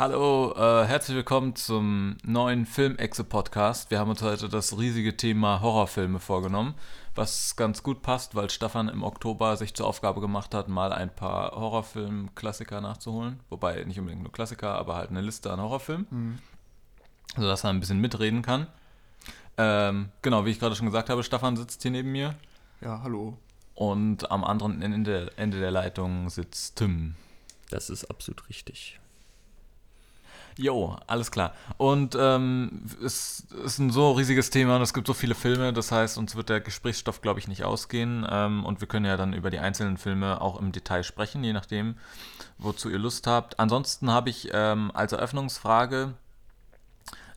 Hallo, äh, herzlich willkommen zum neuen Film-Exe-Podcast. Wir haben uns heute das riesige Thema Horrorfilme vorgenommen, was ganz gut passt, weil Stefan im Oktober sich zur Aufgabe gemacht hat, mal ein paar Horrorfilm-Klassiker nachzuholen. Wobei nicht unbedingt nur Klassiker, aber halt eine Liste an Horrorfilmen, mhm. sodass er ein bisschen mitreden kann. Ähm, genau, wie ich gerade schon gesagt habe, Stefan sitzt hier neben mir. Ja, hallo. Und am anderen Ende, Ende der Leitung sitzt Tim. Das ist absolut richtig. Jo, alles klar. Und ähm, es ist ein so riesiges Thema und es gibt so viele Filme, das heißt, uns wird der Gesprächsstoff, glaube ich, nicht ausgehen. Ähm, und wir können ja dann über die einzelnen Filme auch im Detail sprechen, je nachdem, wozu ihr Lust habt. Ansonsten habe ich ähm, als Eröffnungsfrage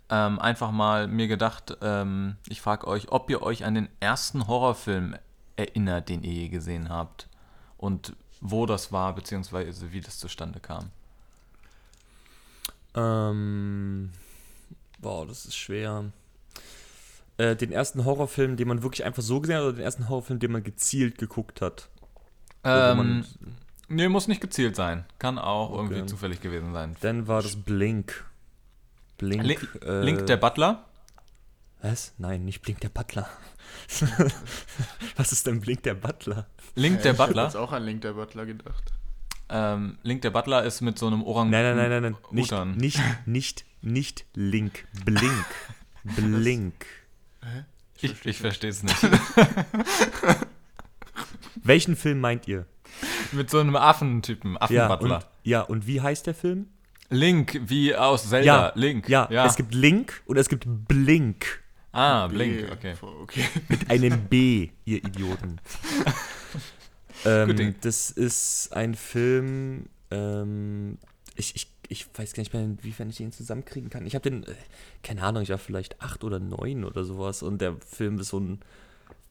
ähm, einfach mal mir gedacht, ähm, ich frage euch, ob ihr euch an den ersten Horrorfilm erinnert, den ihr je gesehen habt. Und wo das war, beziehungsweise wie das zustande kam. Ähm, boah, das ist schwer. Äh, den ersten Horrorfilm, den man wirklich einfach so gesehen hat, oder den ersten Horrorfilm, den man gezielt geguckt hat? Ähm, nee, muss nicht gezielt sein. Kann auch okay. irgendwie zufällig gewesen sein. Dann war das Blink. Blink. Link, äh, Link der Butler? Was? Nein, nicht Blink der Butler. Was ist denn Blink der Butler? Link der Butler? Ich habe jetzt auch an Link der Butler gedacht. Ähm, Link der Butler ist mit so einem Orang. Nein, nein, nein, nein, nein. Nicht, nicht, nicht, nicht Link. Blink. Blink. Hä? Ich, ich, ich verstehe es nicht. Welchen Film meint ihr? Mit so einem Affentypen, Affenbutler. Ja, und, ja, und wie heißt der Film? Link, wie aus Zelda. Ja, Link. Ja, ja, es gibt Link und es gibt Blink. Ah, Blink, okay. okay. Mit einem B, ihr Idioten. ähm, das ist ein Film, ähm, ich, ich, ich weiß gar nicht mehr, inwiefern ich den zusammenkriegen kann. Ich habe den, äh, keine Ahnung, ich war vielleicht acht oder neun oder sowas und der Film ist so ein,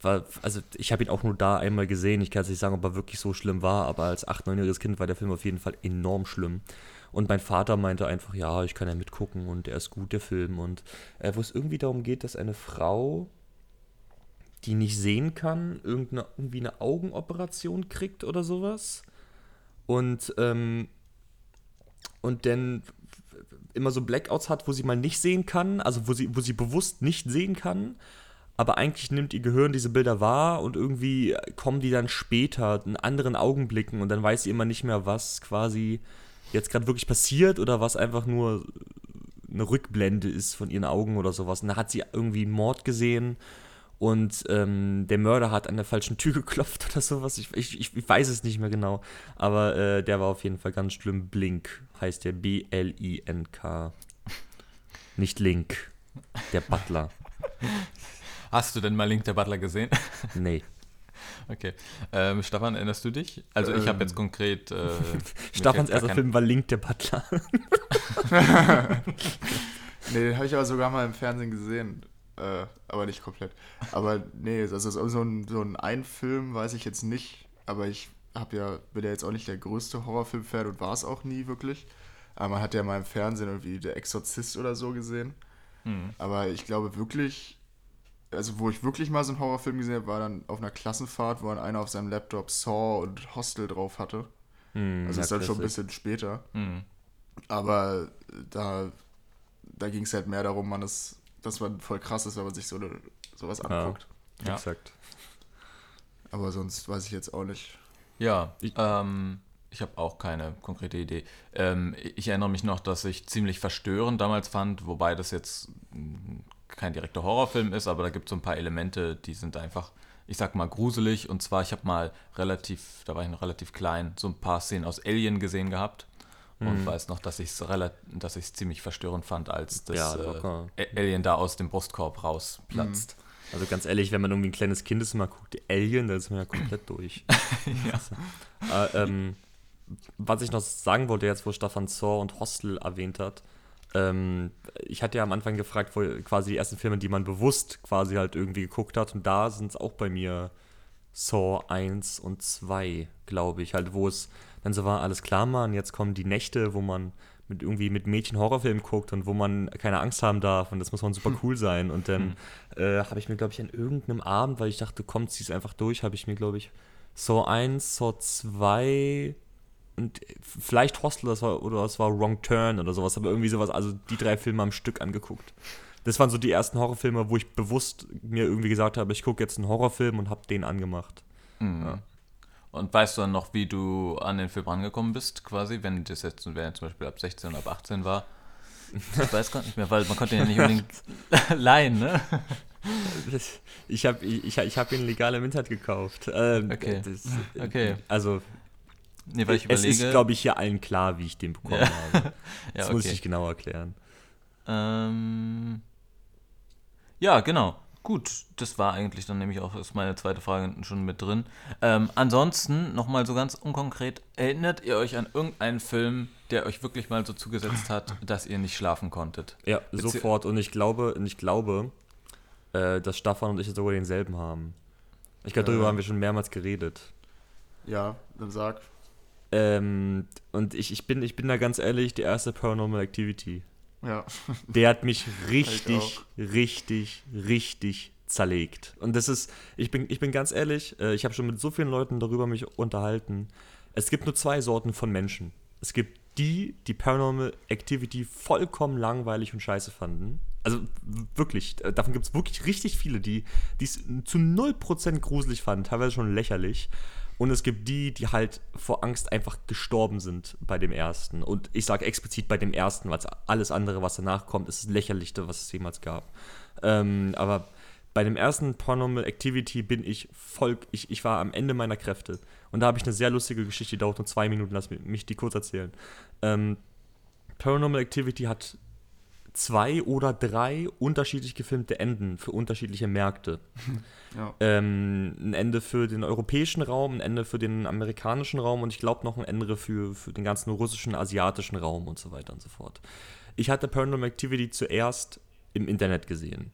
war, also ich habe ihn auch nur da einmal gesehen. Ich kann jetzt nicht sagen, ob er wirklich so schlimm war, aber als acht, neunjähriges Kind war der Film auf jeden Fall enorm schlimm. Und mein Vater meinte einfach, ja, ich kann ja mitgucken und er ist gut, der Film. Und äh, wo es irgendwie darum geht, dass eine Frau, die nicht sehen kann, irgendeine, irgendwie eine Augenoperation kriegt oder sowas. Und, ähm, und dann immer so Blackouts hat, wo sie mal nicht sehen kann, also wo sie, wo sie bewusst nicht sehen kann. Aber eigentlich nimmt ihr Gehirn diese Bilder wahr und irgendwie kommen die dann später in anderen Augenblicken und dann weiß sie immer nicht mehr, was quasi jetzt gerade wirklich passiert oder was einfach nur eine Rückblende ist von ihren Augen oder sowas. Und da hat sie irgendwie einen Mord gesehen und ähm, der Mörder hat an der falschen Tür geklopft oder sowas. Ich, ich, ich weiß es nicht mehr genau. Aber äh, der war auf jeden Fall ganz schlimm. Blink heißt der B-L-I-N-K. Nicht Link, der Butler. Hast du denn mal Link der Butler gesehen? Nee. Okay. Ähm, Stefan, erinnerst du dich? Also ich habe jetzt ähm. konkret. Äh, Stefans erster Film war Link der Butler. nee, den habe ich aber sogar mal im Fernsehen gesehen. Äh, aber nicht komplett. Aber nee, also so ein, so ein Ein-Film weiß ich jetzt nicht. Aber ich hab ja, bin ja jetzt auch nicht der größte Horrorfilm-Fan und war es auch nie wirklich. Aber man hat ja mal im Fernsehen irgendwie Der Exorzist oder so gesehen. Hm. Aber ich glaube wirklich, also wo ich wirklich mal so einen Horrorfilm gesehen habe, war dann auf einer Klassenfahrt, wo dann einer auf seinem Laptop Saw und Hostel drauf hatte. Mm, also ist dann schon ein bisschen später. Mm. Aber da, da ging es halt mehr darum, man ist, dass man voll krass ist, wenn man sich so eine, sowas anguckt. Ja, exakt. Aber sonst weiß ich jetzt auch nicht. Ja, ich, ähm, ich habe auch keine konkrete Idee. Ähm, ich erinnere mich noch, dass ich ziemlich verstörend damals fand, wobei das jetzt kein direkter Horrorfilm ist, aber da gibt es so ein paar Elemente, die sind einfach, ich sag mal, gruselig. Und zwar, ich habe mal relativ, da war ich noch relativ klein, so ein paar Szenen aus Alien gesehen gehabt. Und mhm. weiß noch, dass ich es ziemlich verstörend fand, als das ja, äh, Alien da aus dem Brustkorb rausplatzt. Mhm. Also ganz ehrlich, wenn man irgendwie ein kleines Kind ist und mal guckt, Alien, dann ist man ja komplett durch. ja. Äh, ähm, was ich noch sagen wollte, jetzt wo Stefan Zor und Hostel erwähnt hat, ähm, ich hatte ja am Anfang gefragt, wo quasi die ersten Filme, die man bewusst quasi halt irgendwie geguckt hat. Und da sind es auch bei mir Saw 1 und 2, glaube ich. Halt, wo es dann so war, alles klar, Mann, jetzt kommen die Nächte, wo man mit irgendwie mit Mädchen Horrorfilm guckt und wo man keine Angst haben darf und das muss man super cool sein. Und dann hm. äh, habe ich mir, glaube ich, an irgendeinem Abend, weil ich dachte, komm, zieh es einfach durch, habe ich mir, glaube ich, Saw 1, Saw 2 und vielleicht Hostel das war, oder das war Wrong Turn oder sowas, aber irgendwie sowas, also die drei Filme am Stück angeguckt. Das waren so die ersten Horrorfilme, wo ich bewusst mir irgendwie gesagt habe, ich gucke jetzt einen Horrorfilm und habe den angemacht. Mhm. Ja. Und weißt du dann noch, wie du an den Film rangekommen bist, quasi, wenn das jetzt wenn er zum Beispiel ab 16 oder ab 18 war? Ich weiß gar nicht mehr, weil man konnte ihn ja nicht unbedingt leihen, ne? Ich habe ich, ich hab ihn legal im Internet gekauft. Ähm, Okay. Das, Okay. Also, Nee, weil ich es überlege. ist, glaube ich, hier allen klar, wie ich den bekommen Ja. habe. ja, Das muss ich okay. nicht genau erklären. Ähm, ja, genau. Gut, das war eigentlich dann nämlich auch ist meine zweite Frage schon mit drin. Ähm, ansonsten, nochmal so ganz unkonkret, erinnert ihr euch an irgendeinen Film, der euch wirklich mal so zugesetzt hat, dass ihr nicht schlafen konntet? Ja, Bezieh- sofort. Und ich glaube, und ich glaube, äh, dass Staffan und ich sogar denselben haben. Ich glaube, darüber Äh. haben wir schon mehrmals geredet. Ja, dann sag. Ähm, und ich, ich, bin, ich bin da ganz ehrlich, die erste Paranormal Activity. Ja. Der hat mich richtig, auch. richtig, richtig zerlegt. Und das ist, ich bin, ich bin ganz ehrlich, äh, ich habe schon mit so vielen Leuten darüber mich unterhalten. Es gibt nur zwei Sorten von Menschen. Es gibt die, die Paranormal Activity vollkommen langweilig und scheiße fanden. Also wirklich, äh, davon gibt es wirklich richtig viele, die die es zu 0% gruselig fanden, teilweise schon lächerlich. Und es gibt die, die halt vor Angst einfach gestorben sind bei dem ersten. Und ich sage explizit bei dem ersten, weil alles andere, was danach kommt, ist das lächerlichste, was es jemals gab. Ähm, aber bei dem ersten Paranormal Activity bin ich voll, ich, ich war am Ende meiner Kräfte. Und da habe ich eine sehr lustige Geschichte, die dauert nur zwei Minuten, lass mich, die kurz erzählen. Ähm, Paranormal Activity hat zwei oder drei unterschiedlich gefilmte Enden für unterschiedliche Märkte. Ja. Ähm, ein Ende für den europäischen Raum, ein Ende für den amerikanischen Raum und ich glaube noch ein Ende für, für den ganzen russischen, asiatischen Raum und so weiter und so fort. Ich hatte Paranormal Activity zuerst im Internet gesehen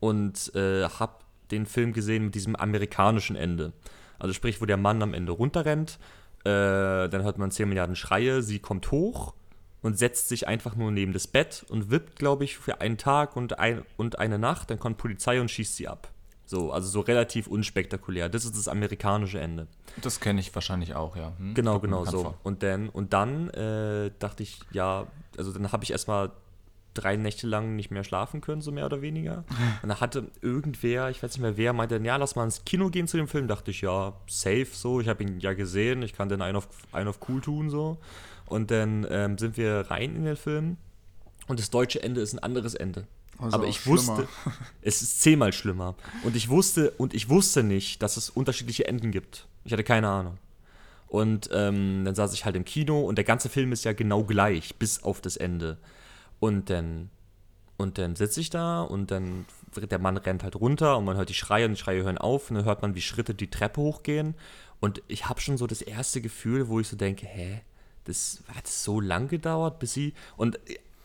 und äh, habe den Film gesehen mit diesem amerikanischen Ende. Also sprich, wo der Mann am Ende runterrennt, äh, dann hört man 10 Milliarden Schreie, sie kommt hoch und setzt sich einfach nur neben das Bett und wippt, glaube ich, für einen Tag und, ein, und eine Nacht, dann kommt Polizei und schießt sie ab. So, also so relativ unspektakulär. Das ist das amerikanische Ende. Das kenne ich wahrscheinlich auch, ja. Hm? Genau, genau so. vor. Und dann, und dann äh, dachte ich, ja, also dann habe ich erstmal drei Nächte lang nicht mehr schlafen können, so mehr oder weniger. Und da hatte irgendwer, ich weiß nicht mehr wer, meinte, ja, lass mal ins Kino gehen zu dem Film. Dachte ich, ja, safe so. Ich habe ihn ja gesehen, ich kann den einen auf, einen auf cool tun so. Und dann ähm, sind wir rein in den Film. Und das deutsche Ende ist ein anderes Ende. Also Aber ich schlimmer. wusste, es ist zehnmal schlimmer. Und ich wusste, und ich wusste nicht, dass es unterschiedliche Enden gibt. Ich hatte keine Ahnung. Und ähm, dann saß ich halt im Kino und der ganze Film ist ja genau gleich, bis auf das Ende. Und dann, und dann sitze ich da und dann der Mann rennt halt runter und man hört die Schreie und die Schreie hören auf und dann hört man, wie Schritte die Treppe hochgehen. Und ich habe schon so das erste Gefühl, wo ich so denke, hä, das hat so lang gedauert, bis sie. Und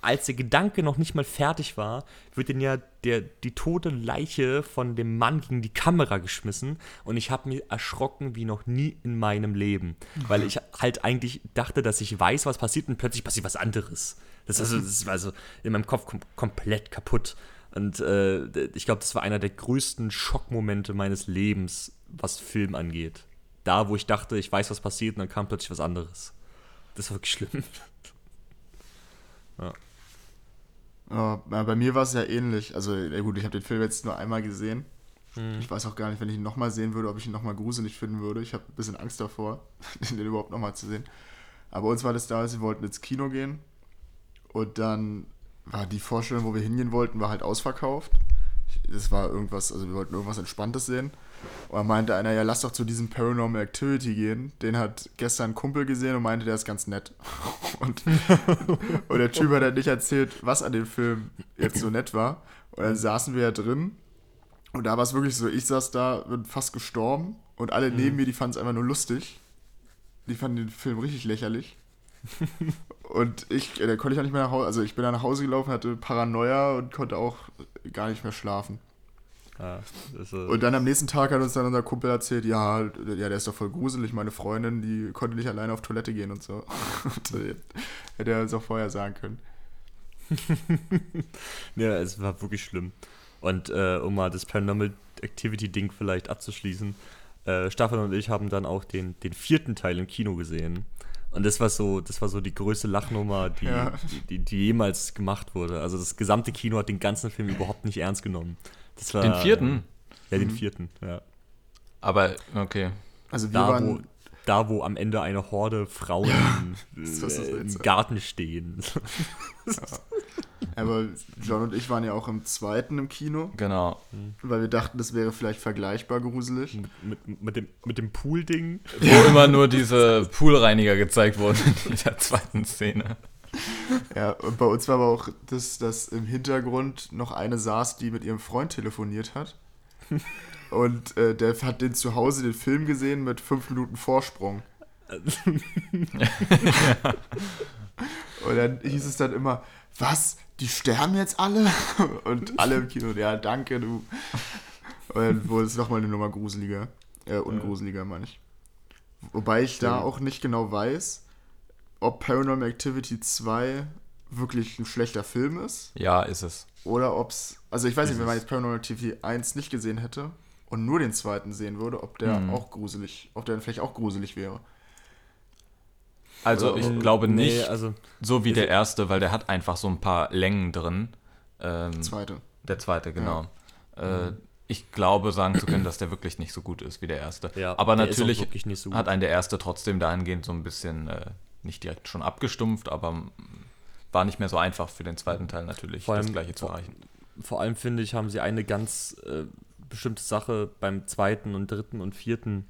als der Gedanke noch nicht mal fertig war, wird denn ja der, die tote Leiche von dem Mann gegen die Kamera geschmissen und ich habe mich erschrocken wie noch nie in meinem Leben, weil ich halt eigentlich dachte, dass ich weiß, was passiert und plötzlich passiert was anderes. Das, also, das war also in meinem Kopf kom komplett kaputt. Und äh, ich glaube, das war einer der größten Schockmomente meines Lebens, was Film angeht. Da, wo ich dachte, ich weiß, was passiert, und dann kam plötzlich was anderes. Das war wirklich schlimm. Ja, na, bei mir war es ja ähnlich. Also, ja gut, ich habe den Film jetzt nur einmal gesehen. Ich weiß auch gar nicht, wenn ich ihn nochmal sehen würde, ob ich ihn nochmal gruselig finden würde. Ich habe ein bisschen Angst davor, den überhaupt nochmal zu sehen. Aber uns war das damals, wir wollten ins Kino gehen. Und dann war die Vorstellung, wo wir hingehen wollten, war halt ausverkauft. Das war irgendwas, also wir wollten irgendwas Entspanntes sehen. Und dann meinte einer, ja, lass doch zu diesem Paranormal Activity gehen. Den hat gestern ein Kumpel gesehen und meinte, der ist ganz nett. Und, und der Typ hat halt nicht erzählt, was an dem Film jetzt so nett war. Und dann saßen wir ja drin. Und da war es wirklich so, ich saß da, bin fast gestorben. Und alle neben mir, die fanden es einfach nur lustig. Die fanden den Film richtig lächerlich. und ich, äh, da konnte ich auch nicht mehr nach Hause, also ich bin da nach Hause gelaufen, hatte Paranoia und konnte auch gar nicht mehr schlafen. Ja, äh, Und dann am nächsten Tag hat uns dann unser Kumpel erzählt, ja, ja, der ist doch voll gruselig, meine Freundin, die konnte nicht alleine auf Toilette gehen und so. Und, äh, hätte er uns auch vorher sagen können. ja, es war wirklich schlimm. Und äh, um mal das Paranormal Activity-Ding vielleicht abzuschließen, äh, Stefan und ich haben dann auch den, den vierten Teil im Kino gesehen. Und das war so, das war so die größte Lachnummer, die, Ja. die, die, die jemals gemacht wurde. Also das gesamte Kino hat den ganzen Film überhaupt nicht ernst genommen. Das war, Den vierten? Ja, den vierten, ja. Aber, okay. Also wir Da wo, waren, da, wo am Ende eine Horde Frauen das äh, im. Garten stehen. aber John und ich waren ja auch im zweiten im Kino, Genau. weil wir dachten, das wäre vielleicht vergleichbar gruselig. mit, mit, dem, mit dem Pool-Ding. Wo immer nur diese Poolreiniger gezeigt wurden in dieser zweiten Szene. Ja, und bei uns war aber auch, das, dass im Hintergrund noch eine saß, die mit ihrem Freund telefoniert hat. Und äh, der hat den zu Hause den Film gesehen mit fünf Minuten Vorsprung. Und dann hieß es dann immer, was? Die sterben jetzt alle? Und alle im Kino, ja, danke, du. Und dann wurde es nochmal eine Nummer gruseliger. Äh, ungruseliger, meine ich. Wobei ich da auch nicht genau weiß, ob Paranormal Activity 2 wirklich ein schlechter Film ist. Ja, ist es. Oder ob es. Also ich weiß nicht, Ist wenn man jetzt Paranormal Activity 1 nicht gesehen hätte und nur den zweiten sehen würde, ob der Mhm. auch gruselig, ob der vielleicht auch gruselig wäre. Also Oder- ich glaube Nee, nicht also so wie der erste, weil der hat einfach so ein paar Längen drin. Ähm, Zweite. der zweite, genau. Äh, ich glaube sagen zu können, dass der wirklich nicht so gut ist wie der erste. Ja, Aber der natürlich nicht so hat einen der erste trotzdem dahingehend so ein bisschen äh, nicht direkt schon abgestumpft, aber war nicht mehr so einfach für den zweiten Teil natürlich Vor das allem- gleiche zu erreichen. vor allem finde ich, haben sie eine ganz äh, bestimmte Sache beim zweiten und dritten und vierten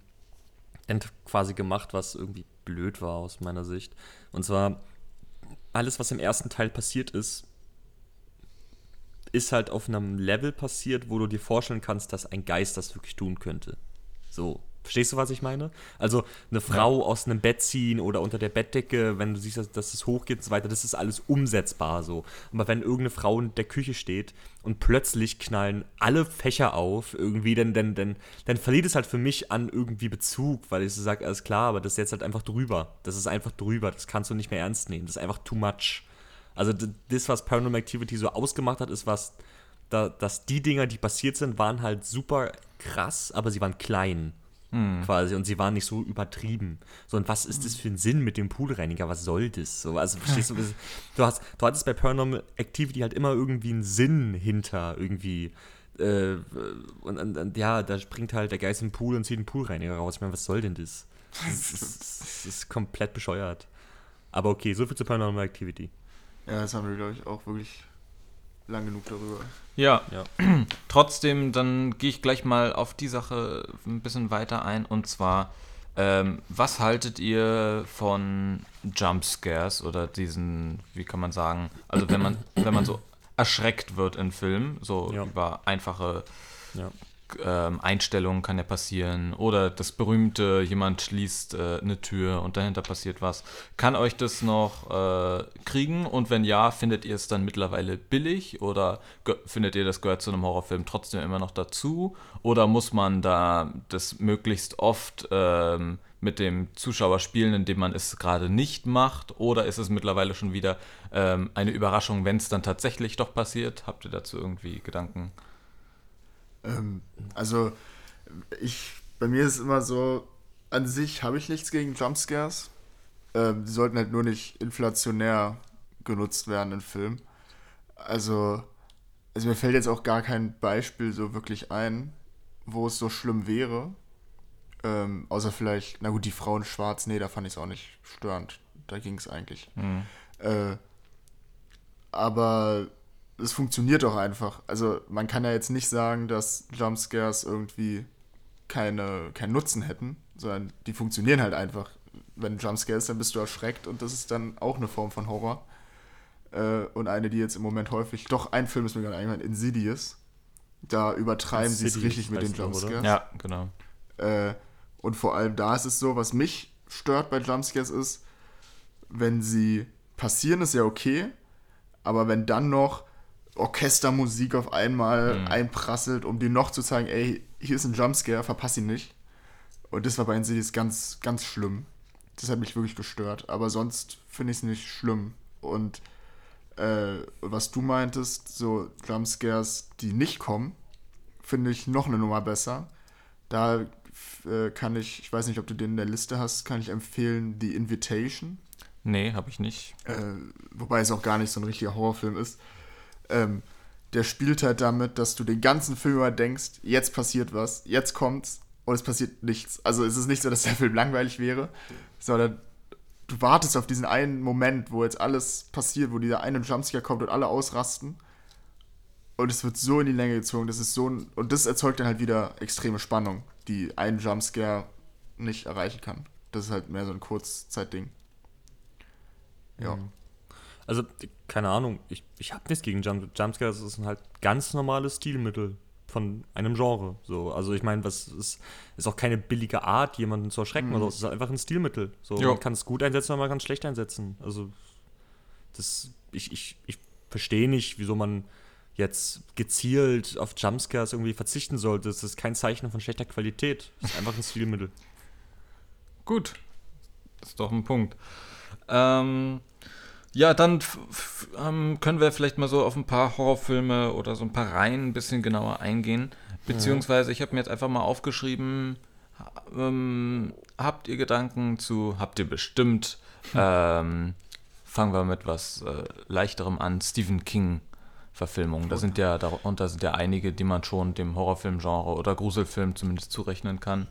quasi gemacht, was irgendwie blöd war aus meiner Sicht. Und zwar, alles, was im ersten Teil passiert ist, ist halt auf einem Level passiert, wo du dir vorstellen kannst, dass ein Geist das wirklich tun könnte. So. Verstehst du, was ich meine? Also eine Frau aus einem Bett ziehen oder unter der Bettdecke, wenn du siehst, dass, dass es hochgeht und so weiter, das ist alles umsetzbar so. Aber wenn irgendeine Frau in der Küche steht und plötzlich knallen alle Fächer auf, irgendwie, dann, dann, dann, dann verliert es halt für mich an irgendwie Bezug, weil ich so sage, alles klar, aber das ist jetzt halt einfach drüber. Das ist einfach drüber, das kannst du nicht mehr ernst nehmen. Das ist einfach too much. Also das, was Paranormal Activity so ausgemacht hat, ist was, da, dass die Dinger, die passiert sind, waren halt super krass, aber sie waren klein. Quasi, und sie waren nicht so übertrieben. So, und was ist das für ein Sinn mit dem Poolreiniger? Was soll das? So, also, verstehst du, du, hast, du hattest bei Paranormal Activity halt immer irgendwie einen Sinn hinter, irgendwie. Äh, und, und, und ja, da springt halt der Geist im Pool und zieht einen Poolreiniger raus. Ich meine, was soll denn das? Das ist, das ist komplett bescheuert. Aber okay, so viel zu Paranormal Activity. Ja, das haben wir, glaube ich, auch wirklich lang genug darüber. Ja, Ja. trotzdem, dann gehe ich gleich mal auf die Sache ein bisschen weiter ein. Und zwar, ähm, was haltet ihr von Jumpscares oder diesen, wie kann man sagen, also wenn man, wenn man so erschreckt wird in Filmen, so Ja. über einfache Ja. Ähm, Einstellungen kann ja passieren. Oder das berühmte, jemand schließt äh, eine Tür und dahinter passiert was. Kann euch das noch äh, kriegen? Und wenn ja, findet ihr es dann mittlerweile billig? Oder findet ihr, das gehört zu einem Horrorfilm trotzdem immer noch dazu? Oder muss man da das möglichst oft ähm, mit dem Zuschauer spielen, indem man es gerade nicht macht? Oder ist es mittlerweile schon wieder ähm, eine Überraschung, wenn es dann tatsächlich doch passiert? Habt ihr dazu irgendwie Gedanken? Ähm, also, ich, bei mir ist es immer so, an sich habe ich nichts gegen Jumpscares. Ähm, die sollten halt nur nicht inflationär genutzt werden in Filmen. Also, also mir fällt jetzt auch gar kein Beispiel so wirklich ein, wo es so schlimm wäre. Ähm, außer vielleicht, na gut, die Frau in Schwarz, nee, da fand ich es auch nicht störend. Da ging es eigentlich. Hm. Äh, aber es funktioniert doch einfach. Also man kann ja jetzt nicht sagen, dass Jumpscares irgendwie keine, keinen Nutzen hätten, sondern die funktionieren halt einfach. Wenn Jumpscare ist, dann bist du erschreckt und das ist dann auch eine Form von Horror. Äh, und eine, die jetzt im Moment häufig, doch ein Film ist mir gerade eingefallen, Insidious. Da übertreiben sie es richtig mit den? Jumpscares. Ja, genau. Äh, und vor allem da ist es so, was mich stört bei Jumpscares ist, wenn sie passieren, ist ja okay, aber wenn dann noch Orchestermusik auf einmal Mhm. einprasselt, um dir noch zu zeigen, ey, hier ist ein Jumpscare, verpass ihn nicht. Und das war bei Insidious ganz, ganz schlimm. Das hat mich wirklich gestört. Aber sonst finde ich es nicht schlimm. Und äh, was du meintest, so Jumpscares, die nicht kommen, finde ich noch eine Nummer besser. Da äh, kann ich, ich weiß nicht, ob du den in der Liste hast, kann ich empfehlen The Invitation. Nee, habe ich nicht. Äh, wobei es auch gar nicht so ein richtiger Horrorfilm ist. Ähm, der spielt halt damit, dass du den ganzen Film über denkst, jetzt passiert was, jetzt kommt's und es passiert nichts. Also es ist nicht so, dass der Film langweilig wäre, sondern du wartest auf diesen einen Moment, wo jetzt alles passiert, wo dieser eine Jumpscare kommt und alle ausrasten. Und es wird so in die Länge gezogen, das ist so ein, und das erzeugt dann halt wieder extreme Spannung, die ein Jumpscare nicht erreichen kann. Das ist halt mehr so ein Kurzzeitding. Ja. Mhm. Also, keine Ahnung, ich, ich habe nichts gegen Jump Jumpscares, das ist ein halt ganz normales Stilmittel von einem Genre. So, also ich meine, was ist, ist auch keine billige Art, jemanden zu erschrecken Mhm. oder so. Es ist einfach ein Stilmittel. So, Jo. man kann es gut einsetzen, aber man kann es schlecht einsetzen. Also das, ich, ich, ich verstehe nicht, wieso man jetzt gezielt auf Jumpscares irgendwie verzichten sollte. Das ist kein Zeichen von schlechter Qualität. Das ist einfach ein Stilmittel. Gut. Das ist doch ein Punkt. Ähm, ja, dann ähm, können wir vielleicht mal so auf ein paar Horrorfilme oder so ein paar Reihen ein bisschen genauer eingehen. Beziehungsweise, ich habe mir jetzt einfach mal aufgeschrieben, ähm, habt ihr Gedanken zu, habt ihr bestimmt, ähm, fangen wir mit was äh, leichterem an, Stephen King. Verfilmungen. Da sind ja darunter sind ja einige, die man schon dem Horrorfilmgenre oder Gruselfilm zumindest zurechnen kann.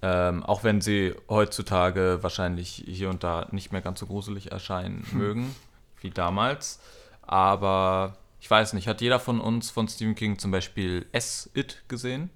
Ähm, auch wenn sie heutzutage wahrscheinlich hier und da nicht mehr ganz so gruselig erscheinen mögen wie damals. Aber ich weiß nicht, hat jeder von uns von Stephen King zum Beispiel S It gesehen?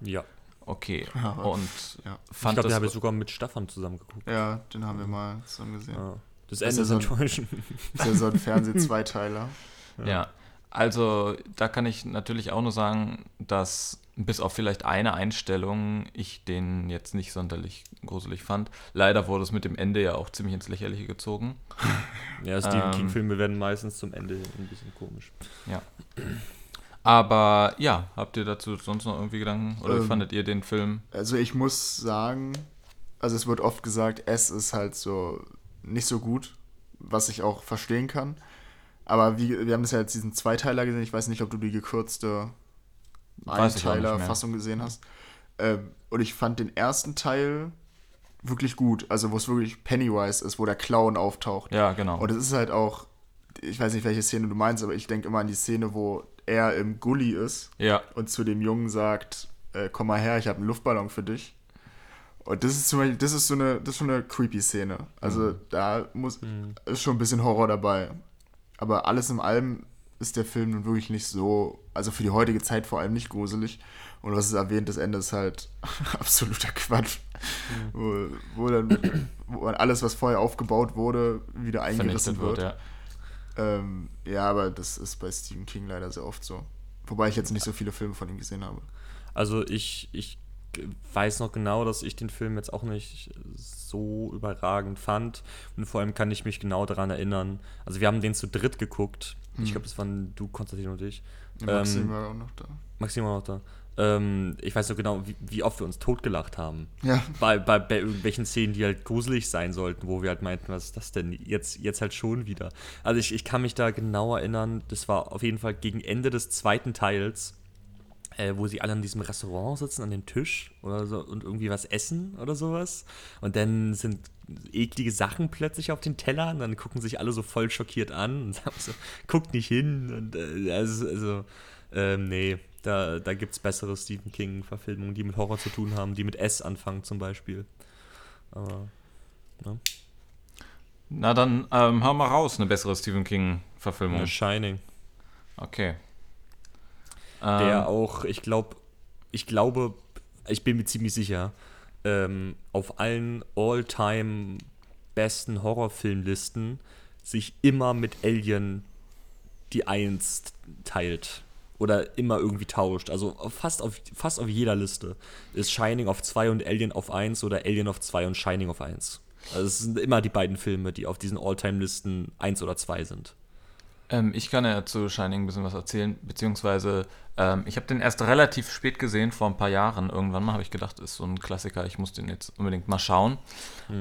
Ja. Okay. Ja, Und ja. Ich fand glaube, den das habe ich sogar mit Stefan zusammen geguckt. Ja, den haben wir mal zusammen gesehen. Ja. Das Das Ende ist so enttäuschend. Das ist ja so ein Fernseh-Zweiteiler. Ja, also da kann ich natürlich auch nur sagen, dass bis auf vielleicht eine Einstellung ich den jetzt nicht sonderlich gruselig fand. Leider wurde es mit dem Ende ja auch ziemlich ins Lächerliche gezogen. Ja, Stephen Ähm, King-Filme werden meistens zum Ende ein bisschen komisch. Aber ja, habt ihr dazu sonst noch irgendwie Gedanken? Oder wie Ähm, fandet ihr den Film? Also ich muss sagen, also es wird oft gesagt, S ist halt so nicht so gut, was ich auch verstehen kann. Aber wie, wir haben das ja jetzt diesen Zweiteiler gesehen. Ich weiß nicht, ob du die gekürzte Einteiler-Fassung gesehen hast. Ähm, und ich fand den ersten Teil wirklich gut. Also wo es wirklich Pennywise ist, wo der Clown auftaucht. Ja, genau. Und es ist halt auch, ich weiß nicht, welche Szene du meinst, aber ich denke immer an die Szene, wo er im Gully ist ja, und zu dem Jungen sagt, äh, komm mal her, ich habe einen Luftballon für dich. Und das ist zum Beispiel, das ist so eine, das ist schon eine creepy Szene. Also da muss, ist schon ein bisschen Horror dabei. Aber alles in allem ist der Film nun wirklich nicht so, also für die heutige Zeit vor allem nicht gruselig. Und was ist erwähnt, das Ende ist halt absoluter Quatsch. Wo, wo dann, wo alles, was vorher aufgebaut wurde, wieder eingerissen wird. wird, ja. Ähm, ja, aber das ist bei Stephen King leider sehr oft so. Wobei ich jetzt nicht so viele Filme von ihm gesehen habe. Also ich, ich weiß noch genau, dass ich den Film jetzt auch nicht so überragend fand. Und vor allem kann ich mich genau daran erinnern. Also wir haben den zu dritt geguckt. Ich glaube, das waren du, Konstantin und ich. Maxim Ähm, war auch noch da. Maxim war noch da. Ähm, ich weiß noch genau, wie, wie oft wir uns totgelacht haben. Ja. Bei, bei, bei irgendwelchen Szenen, die halt gruselig sein sollten, wo wir halt meinten, was ist das denn? Jetzt, jetzt halt schon wieder. Also ich, ich kann mich da genau erinnern, das war auf jeden Fall gegen Ende des zweiten Teils, äh, wo sie alle an diesem Restaurant sitzen, an dem Tisch oder so und irgendwie was essen oder sowas. Und dann sind eklige Sachen plötzlich auf den Tellern, und dann gucken sich alle so voll schockiert an und sagen so, guckt nicht hin. Und äh, also, also ähm, nee, da, da gibt es bessere Stephen King-Verfilmungen, die mit Horror zu tun haben, die mit S anfangen zum Beispiel. Aber, ne? Na dann, ähm, hau mal raus, eine bessere Stephen King-Verfilmung. Shining. Okay. Der Ähm, auch, ich glaube, ich glaube, ich bin mir ziemlich sicher, ähm, auf allen all-time besten Horrorfilmlisten sich immer mit Alien die Eins teilt. Oder immer irgendwie tauscht. Also fast auf, fast auf jeder Liste ist Shining auf 2 und Alien auf 1 oder Alien auf 2 und Shining auf 1. Also es sind immer die beiden Filme, die auf diesen All-Time-Listen 1 oder 2 sind. Ähm, ich kann ja zu Shining ein bisschen was erzählen, beziehungsweise ähm, ich habe den erst relativ spät gesehen, vor ein paar Jahren. Irgendwann mal habe ich gedacht, ist so ein Klassiker, ich muss den jetzt unbedingt mal schauen.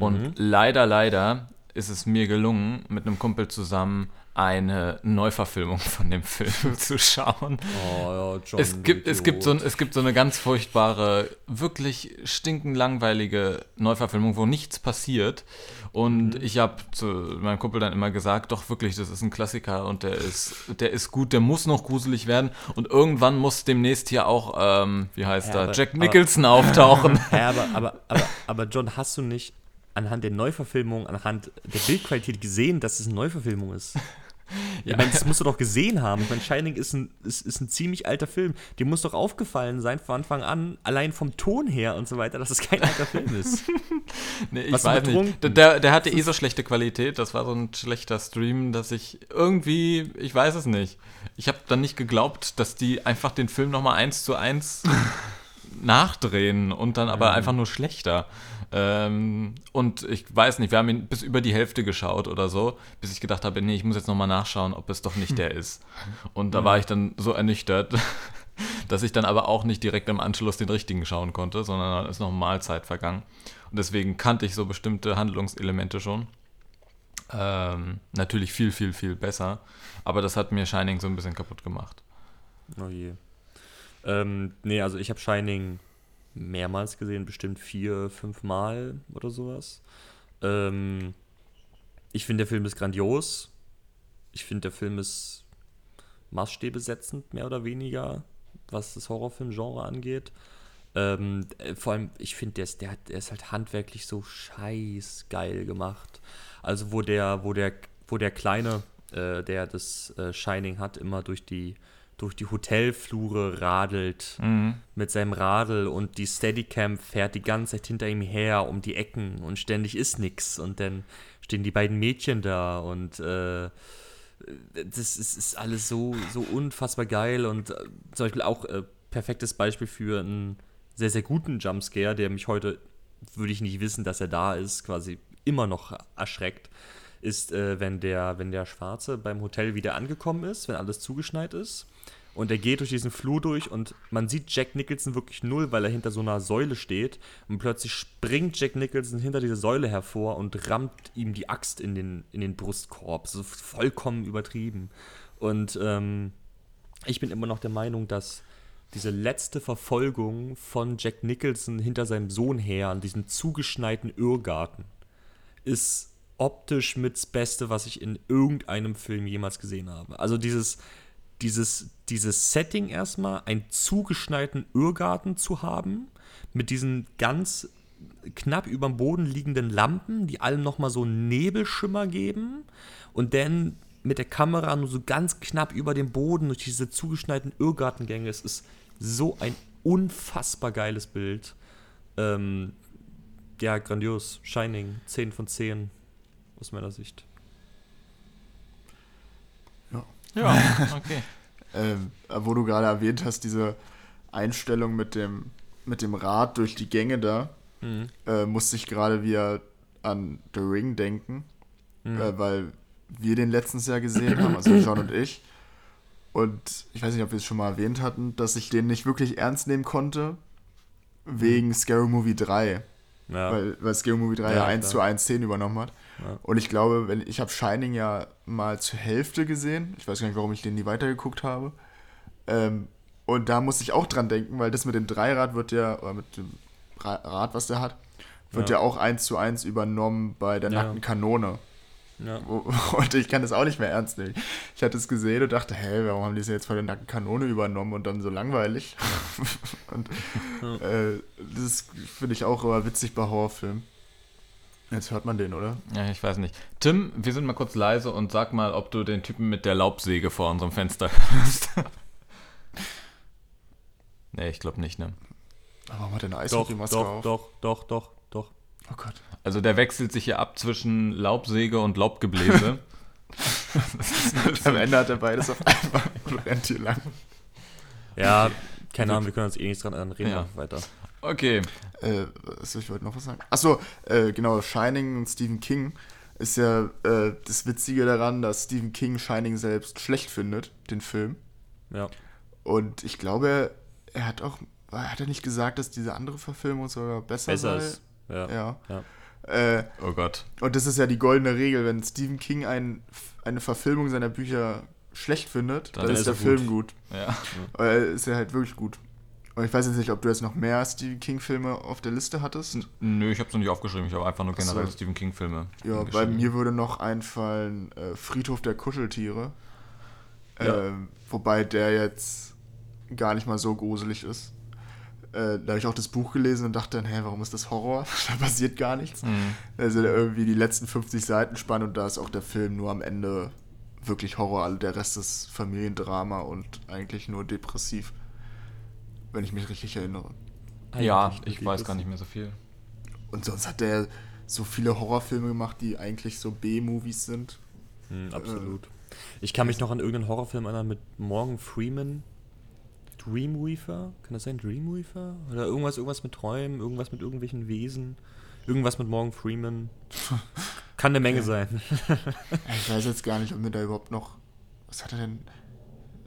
Und leider, leider ist es mir gelungen, mit einem Kumpel zusammen eine Neuverfilmung von dem Film zu schauen. Oh, ja, Es gibt, es, gibt so, es gibt so eine ganz furchtbare, wirklich stinkend langweilige Neuverfilmung, wo nichts passiert. Und Mhm. ich habe zu meinem Kumpel dann immer gesagt, doch wirklich, das ist ein Klassiker und der ist, der ist gut, der muss noch gruselig werden. Und irgendwann muss demnächst hier auch, ähm, wie heißt Ja, er, aber- Jack aber- Nicholson auftauchen. Ja, aber, aber, aber, aber John, hast du nicht anhand der Neuverfilmung, anhand der Bildqualität gesehen, dass es eine Neuverfilmung ist? Ich meine, das musst du doch gesehen haben. Ich meine, Shining ist ein, ist, ist ein ziemlich alter Film. Dir muss doch aufgefallen sein von Anfang an, allein vom Ton her und so weiter, dass es kein alter Film ist. Nee, ich du weiß nicht. Der, der hatte eh so schlechte Qualität. Das war so ein schlechter Stream, dass ich irgendwie, ich weiß es nicht. Ich habe dann nicht geglaubt, dass die einfach den Film nochmal eins zu eins nachdrehen und dann aber einfach nur schlechter. Ähm, und ich weiß nicht, wir haben ihn bis über die Hälfte geschaut oder so, bis ich gedacht habe, nee, ich muss jetzt nochmal nachschauen, ob es doch nicht der ist. Und da war ich dann so ernüchtert, dass ich dann aber auch nicht direkt im Anschluss den richtigen schauen konnte, sondern dann ist noch Mahlzeit vergangen. Und deswegen kannte ich so bestimmte Handlungselemente schon. Ähm, natürlich viel, viel, viel besser. Aber das hat mir Shining so ein bisschen kaputt gemacht. Oh je. Ähm, nee, also ich habe Shining mehrmals gesehen, bestimmt vier, fünf Mal oder sowas. Ähm, ich finde, der Film ist grandios. Ich finde, der Film ist Maßstäbe setzend, mehr oder weniger, was das Horrorfilm-Genre angeht. Ähm, äh, vor allem, ich finde, der ist, der, der ist halt handwerklich so scheiß geil gemacht. Also, wo der, wo der, wo der Kleine, äh, der das äh, Shining hat, immer durch die, durch die Hotelflure radelt mit seinem Radl und die Steadicam fährt die ganze Zeit hinter ihm her um die Ecken und ständig ist nix. Und dann stehen die beiden Mädchen da und äh, das ist, ist alles so, so unfassbar geil. Und äh, zum Beispiel auch äh, perfektes Beispiel für einen sehr, sehr guten Jumpscare, der mich heute, würde ich nicht wissen, dass er da ist, quasi immer noch erschreckt, ist, äh, wenn, der, wenn der Schwarze beim Hotel wieder angekommen ist, wenn alles zugeschneit ist und er geht durch diesen Flur durch und man sieht Jack Nicholson wirklich null, weil er hinter so einer Säule steht. Und plötzlich springt Jack Nicholson hinter dieser Säule hervor und rammt ihm die Axt in den, in den Brustkorb. So vollkommen übertrieben. Und ähm, ich bin immer noch der Meinung, dass diese letzte Verfolgung von Jack Nicholson hinter seinem Sohn her an diesem zugeschneiten Irrgarten ist optisch mit das Beste, was ich in irgendeinem Film jemals gesehen habe. Also dieses, dieses, dieses Setting erstmal, einen zugeschneiten Irrgarten zu haben, mit diesen ganz knapp über dem Boden liegenden Lampen, die allem nochmal so einen Nebelschimmer geben und dann mit der Kamera nur so ganz knapp über dem Boden durch diese zugeschneiten Irrgartengänge. Es ist so ein unfassbar geiles Bild. Ähm, ja, grandios. Shining, 10 von 10 aus meiner Sicht. Ja, okay. Ähm, wo du gerade erwähnt hast, diese Einstellung mit dem, mit dem Rad durch die Gänge da, äh, musste ich gerade wieder an The Ring denken, äh, weil wir den letztens ja gesehen haben, also John und ich. Und ich weiß nicht, ob wir es schon mal erwähnt hatten, dass ich den nicht wirklich ernst nehmen konnte, wegen Scary Movie 3. Ja. Weil, weil Scary Movie 3 ja, Ja, 1 klar. zu 1 Szenen übernommen hat. Ja. Und ich glaube, wenn ich habe Shining ja mal zur Hälfte gesehen. Ich weiß gar nicht, warum ich den nie weitergeguckt habe. Ähm, und da musste ich auch dran denken, weil das mit dem Dreirad wird ja, oder mit dem Ra Rad, was der hat, wird ja, Ja. auch 1 zu 1 übernommen bei der nackten Kanone. ja. Und ich kann das auch nicht mehr ernst nehmen. Ich hatte es gesehen und dachte, hä, warum haben die es jetzt von der nackten Kanone übernommen und dann so langweilig? und äh, das finde ich auch immer witzig bei Horrorfilmen. Jetzt hört man den, oder? Ja, ich weiß nicht. Tim, wir sind mal kurz leise und sag mal, ob du den Typen mit der Laubsäge vor unserem Fenster hörst. nee, ich glaube nicht, ne? Aber warum hat der eine Doch, Eishockeymaske doch, auf? doch, doch, doch, doch. Oh Gott. Also der wechselt sich hier ab zwischen Laubsäge und Laubgebläse. Am Ende hat er beides auf einmal und rennt hier lang. Ja, keine Ahnung, wir können uns eh nicht dran erinnern. Ja. weiter. Okay. Äh, also ich wollte noch was sagen. Achso, äh, genau, Shining und Stephen King ist ja äh, das Witzige daran, dass Stephen King Shining selbst schlecht findet, den Film. Ja. Und ich glaube, er hat auch, hat er nicht gesagt, dass diese andere Verfilmung sogar besser, Besser sei? ist. Ja. Ja. Ja. Äh, Oh Gott. und das ist ja die goldene Regel, wenn Stephen King ein, eine Verfilmung seiner Bücher schlecht findet, Dann dann, ist ist der er Film gut. Ja. Äh, ist er halt wirklich gut. Und ich weiß jetzt nicht, ob du jetzt noch mehr Stephen King-Filme auf der Liste hattest. Nö, ich hab's noch nicht aufgeschrieben. Ich habe einfach nur Ach so. generell Stephen King-Filme. Ja, bei mir würde noch einfallen äh, Friedhof der Kuscheltiere. Ja. Ähm, wobei der jetzt gar nicht mal so gruselig ist. Äh, da habe ich auch das Buch gelesen und dachte dann, hä, warum ist das Horror? da passiert gar nichts. Mhm. Also irgendwie die letzten 50 Seiten spannend und da ist auch der Film nur am Ende wirklich Horror. Also der Rest ist Familiendrama und eigentlich nur depressiv. Wenn ich mich richtig erinnere. Ja, ich weiß gar nicht mehr so viel. Und sonst hat der so viele Horrorfilme gemacht, die eigentlich so B-Movies sind. Hm, absolut. Ich kann mich noch an irgendeinen Horrorfilm erinnern mit Morgan Freeman. Dreamweaver? Kann das sein? Dreamweaver? Oder irgendwas, irgendwas mit Träumen, irgendwas mit irgendwelchen Wesen, irgendwas mit Morgan Freeman. Kann eine Menge sein. Ich weiß jetzt gar nicht, ob mir da überhaupt noch. Was hat er denn.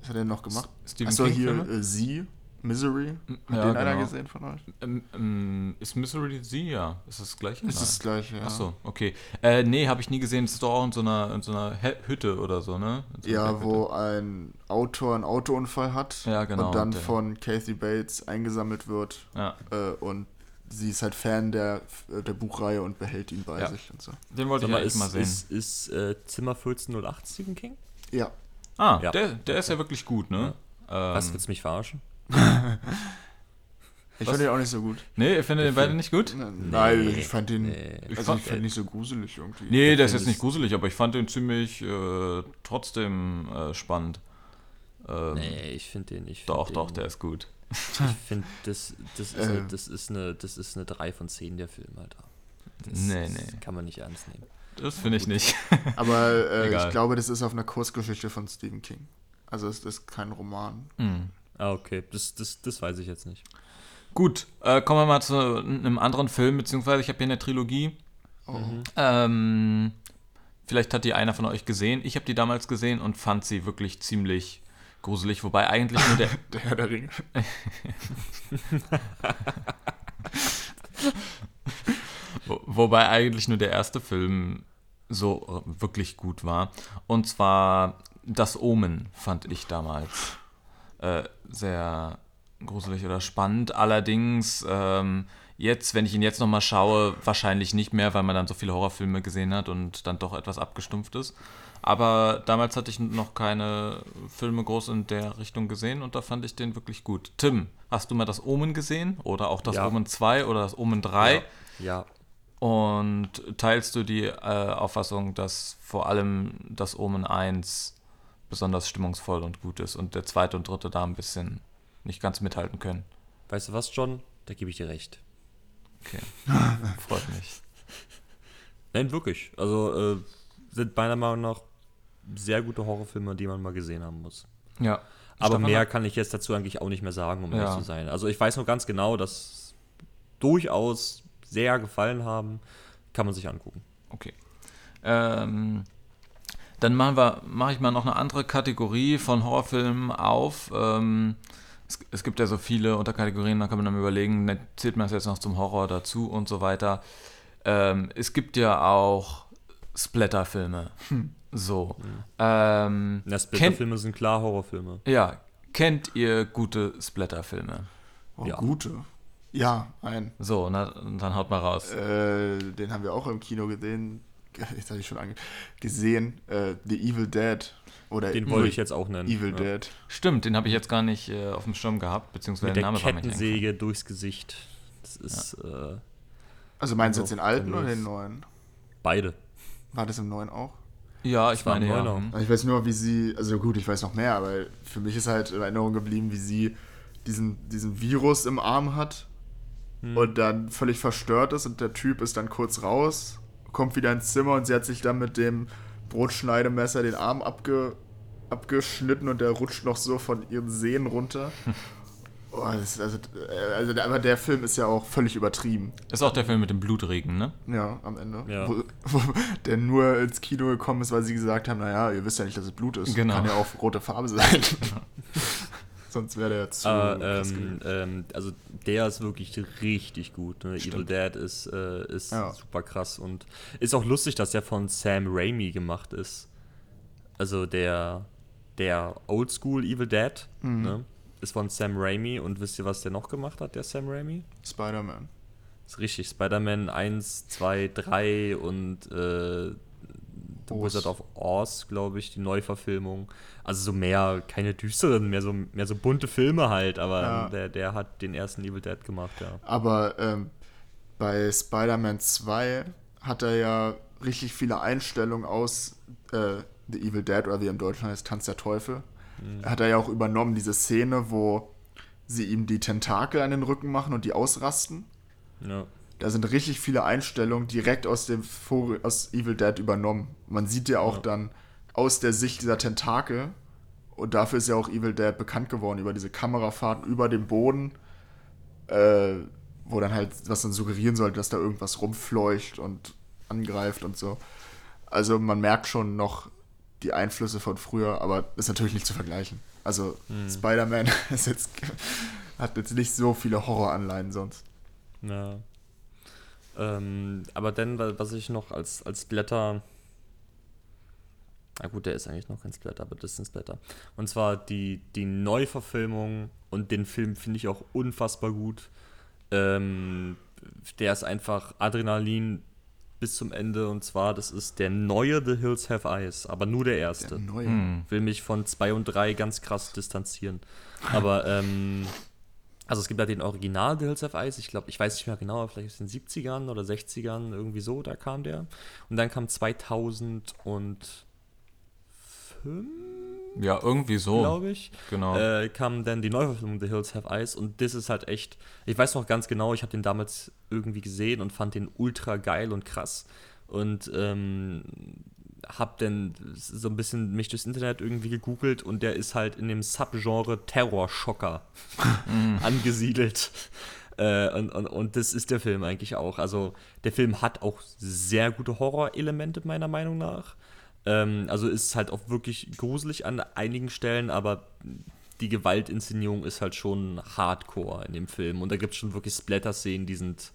Was hat er denn noch gemacht? Stephen Achso, King hier äh, Sie, Misery. Hat ja, den einer genau. gesehen von euch? Ähm, ähm, ist Misery Sie ja? Ist das gleiche? Ist das gleiche, ja. Ach so, okay. Äh, nee, habe ich nie gesehen. Das ist doch auch in so einer, in so einer Hütte oder so, ne? So einer Ja, wo ein Autor einen Autounfall hat Ja, genau, und dann der- von Kathy Bates eingesammelt wird Ja, äh, und sie ist halt Fan der, der Buchreihe und behält ihn bei Ja. sich und so. den wollte Sag ich mal, ist, mal sehen. ist, ist äh, Zimmer 1408 Stephen King? Ja. ah, Ja. der, der ist ja wirklich gut, ne? Ähm, Was, willst du mich verarschen? Ich fand den auch nicht so gut. nee, ihr findet den beide nicht gut? Nein, ich fand den. Nee. Ich Also fand- ich fand ihn nicht so gruselig irgendwie. Nee, der ist jetzt nicht gruselig, aber ich fand den ziemlich äh, trotzdem äh, spannend. Ähm, Nee, ich finde den. Ich find Doch, den, doch, der ist gut. Ich finde, das, das, ist Äh. eine, das, ist eine, das ist eine 3 von 10 der Film, Alter. Das, Nee, das nee. kann man nicht ernst nehmen. Das finde ich nicht. Aber äh, ich glaube, das ist auf einer Kurzgeschichte von Stephen King. Also es ist kein Roman. Hm. Ah, okay. Das, das, das weiß ich jetzt nicht. Gut, äh, kommen wir mal zu einem anderen Film, beziehungsweise ich habe hier eine Trilogie. Oh. Ähm, vielleicht hat die einer von euch gesehen. Ich habe die damals gesehen und fand sie wirklich ziemlich gruselig, wobei eigentlich nur der, Der Herr der Ringe. Wo, wobei eigentlich nur der erste Film so äh, wirklich gut war. Und zwar Das Omen fand ich damals äh, sehr gruselig oder spannend. Allerdings ähm, jetzt, wenn ich ihn jetzt nochmal schaue, wahrscheinlich nicht mehr, weil man dann so viele Horrorfilme gesehen hat und dann doch etwas abgestumpft ist. Aber damals hatte ich noch keine Filme groß in der Richtung gesehen und da fand ich den wirklich gut. Tim, hast du mal das Omen gesehen? Oder auch das Ja. Omen 2 oder das Omen 3? Ja. Und teilst du die äh, Auffassung, dass vor allem das Omen 1 besonders stimmungsvoll und gut ist und der zweite und dritte da ein bisschen nicht ganz mithalten können? Weißt du was, John? Da gebe ich dir recht. Okay. Freut mich. Nein, wirklich. Also äh, sind meiner Meinung nach sehr gute Horrorfilme, die man mal gesehen haben muss. Ja. Aber Stefan, mehr kann ich jetzt dazu eigentlich auch nicht mehr sagen, um Ja. ehrlich zu sein. Also ich weiß noch ganz genau, dass durchaus sehr gefallen haben. Kann man sich angucken. Okay. Ähm, dann machen wir, mache ich mal noch eine andere Kategorie von Horrorfilmen auf. Ähm, es, es gibt ja so viele Unterkategorien, da kann man dann überlegen, zählt man das jetzt noch zum Horror dazu und so weiter. Ähm, es gibt ja auch Splatterfilme. So. Ähm, Ja, Splatter-Filme sind klar Horrorfilme. ja, kennt ihr gute Splatterfilme? Oh, Ja. gute. Ja, ein. So, na, dann haut mal raus. Äh, den haben wir auch im Kino gesehen. Jetzt habe ich schon ange gesehen. Äh, The Evil Dead. Oder Den wollte ich jetzt auch nennen. Evil ja. Dead. Stimmt, den habe ich jetzt gar nicht äh, auf dem Schirm gehabt, beziehungsweise Mit der Name war mir nicht durchs Gesicht. Das ist äh, Also meinst du jetzt den alten oder den neuen? beide. War das im neuen auch? Ja, ich meine ein ja. Hm. Ich weiß nur, wie sie, also gut, ich weiß noch mehr, aber für mich ist halt in Erinnerung geblieben, wie sie diesen, diesen Virus im Arm hat und dann völlig verstört ist und der Typ ist dann kurz raus, kommt wieder ins Zimmer und sie hat sich dann mit dem Brotschneidemesser den Arm abge, abgeschnitten und der rutscht noch so von ihren Sehnen runter. Oh, das ist also, äh, also, der- aber der Film ist ja auch völlig übertrieben. Ist auch der Film mit dem Blutregen, ne? Ja, am Ende. Ja. Wo, wo, der nur ins Kino gekommen ist, weil sie gesagt haben, naja, ihr wisst ja nicht, dass es Blut ist. Genau. Kann ja auch rote Farbe sein. Sonst wäre der zu krass ähm, gewesen. ähm, also der ist wirklich richtig gut. Ne? Evil Dead ist, äh, ist Ja. super krass und ist auch lustig, dass der von Sam Raimi gemacht ist. Also der, der Oldschool Evil Dead Mhm. ne? Ist von Sam Raimi und wisst ihr, was der noch gemacht hat, der Sam Raimi? Spider-Man. Ist richtig, Spider-Man 1, 2, 3 und äh, The Oz. Wizard of Oz, glaube ich, die Neuverfilmung. Also so mehr, keine düsteren, mehr so, mehr so bunte Filme halt, aber Ja. der, der hat den ersten Evil Dead gemacht, ja. Aber ähm, bei Spider-Man 2 hat er ja richtig viele Einstellungen aus äh, The Evil Dead oder wie im Deutschen heißt, Tanz der Teufel. Hat er ja auch übernommen, diese Szene, wo sie ihm die Tentakel an den Rücken machen und die ausrasten. ja. Da sind richtig viele Einstellungen direkt aus dem Vogel, aus Evil Dead übernommen. Man sieht ja auch Ja. dann aus der Sicht dieser Tentakel. Und dafür ist ja auch Evil Dead bekannt geworden, über diese Kamerafahrten über dem Boden, äh, wo dann halt, was dann suggerieren sollte, dass da irgendwas rumfleucht und angreift und so. Also man merkt schon noch die Einflüsse von früher, aber ist natürlich nicht zu vergleichen. Also Spider-Man ist jetzt, hat jetzt nicht so viele Horroranleihen sonst. Ja. Ähm, aber dann, wa- was ich noch als, als Blätter. Na gut, der ist eigentlich noch kein Splatter, aber das ist ein Splatter. Und zwar die, die Neuverfilmung und den Film finde ich auch unfassbar gut. Ähm, der ist einfach Adrenalin bis zum Ende und zwar, das ist der neue The Hills Have Eyes, aber nur der erste Der neue. Hm. will mich von 2 und 3 ganz krass distanzieren. Aber, ähm, also es gibt ja den Original The Hills Have Eyes, ich glaube, ich weiß nicht mehr genau, vielleicht aus den 70ern oder 60ern, irgendwie so, da kam der. Und dann kam 2005, Ja, irgendwie so. glaube ich, Genau. äh, kam dann die Neuverfilmung The Hills Have Eyes und das ist halt echt, ich weiß noch ganz genau, ich habe den damals irgendwie gesehen und fand den ultra geil und krass und ähm, hab dann so ein bisschen mich durchs Internet irgendwie gegoogelt und der ist halt in dem Subgenre Terrorschocker angesiedelt. Äh, und, und, und das ist der Film eigentlich auch. Also der Film hat auch sehr gute Horrorelemente meiner Meinung nach. Ähm, also ist halt auch wirklich gruselig an einigen Stellen, aber die Gewaltinszenierung ist halt schon hardcore in dem Film. Und da gibt es schon wirklich Splatter-Szenen, die sind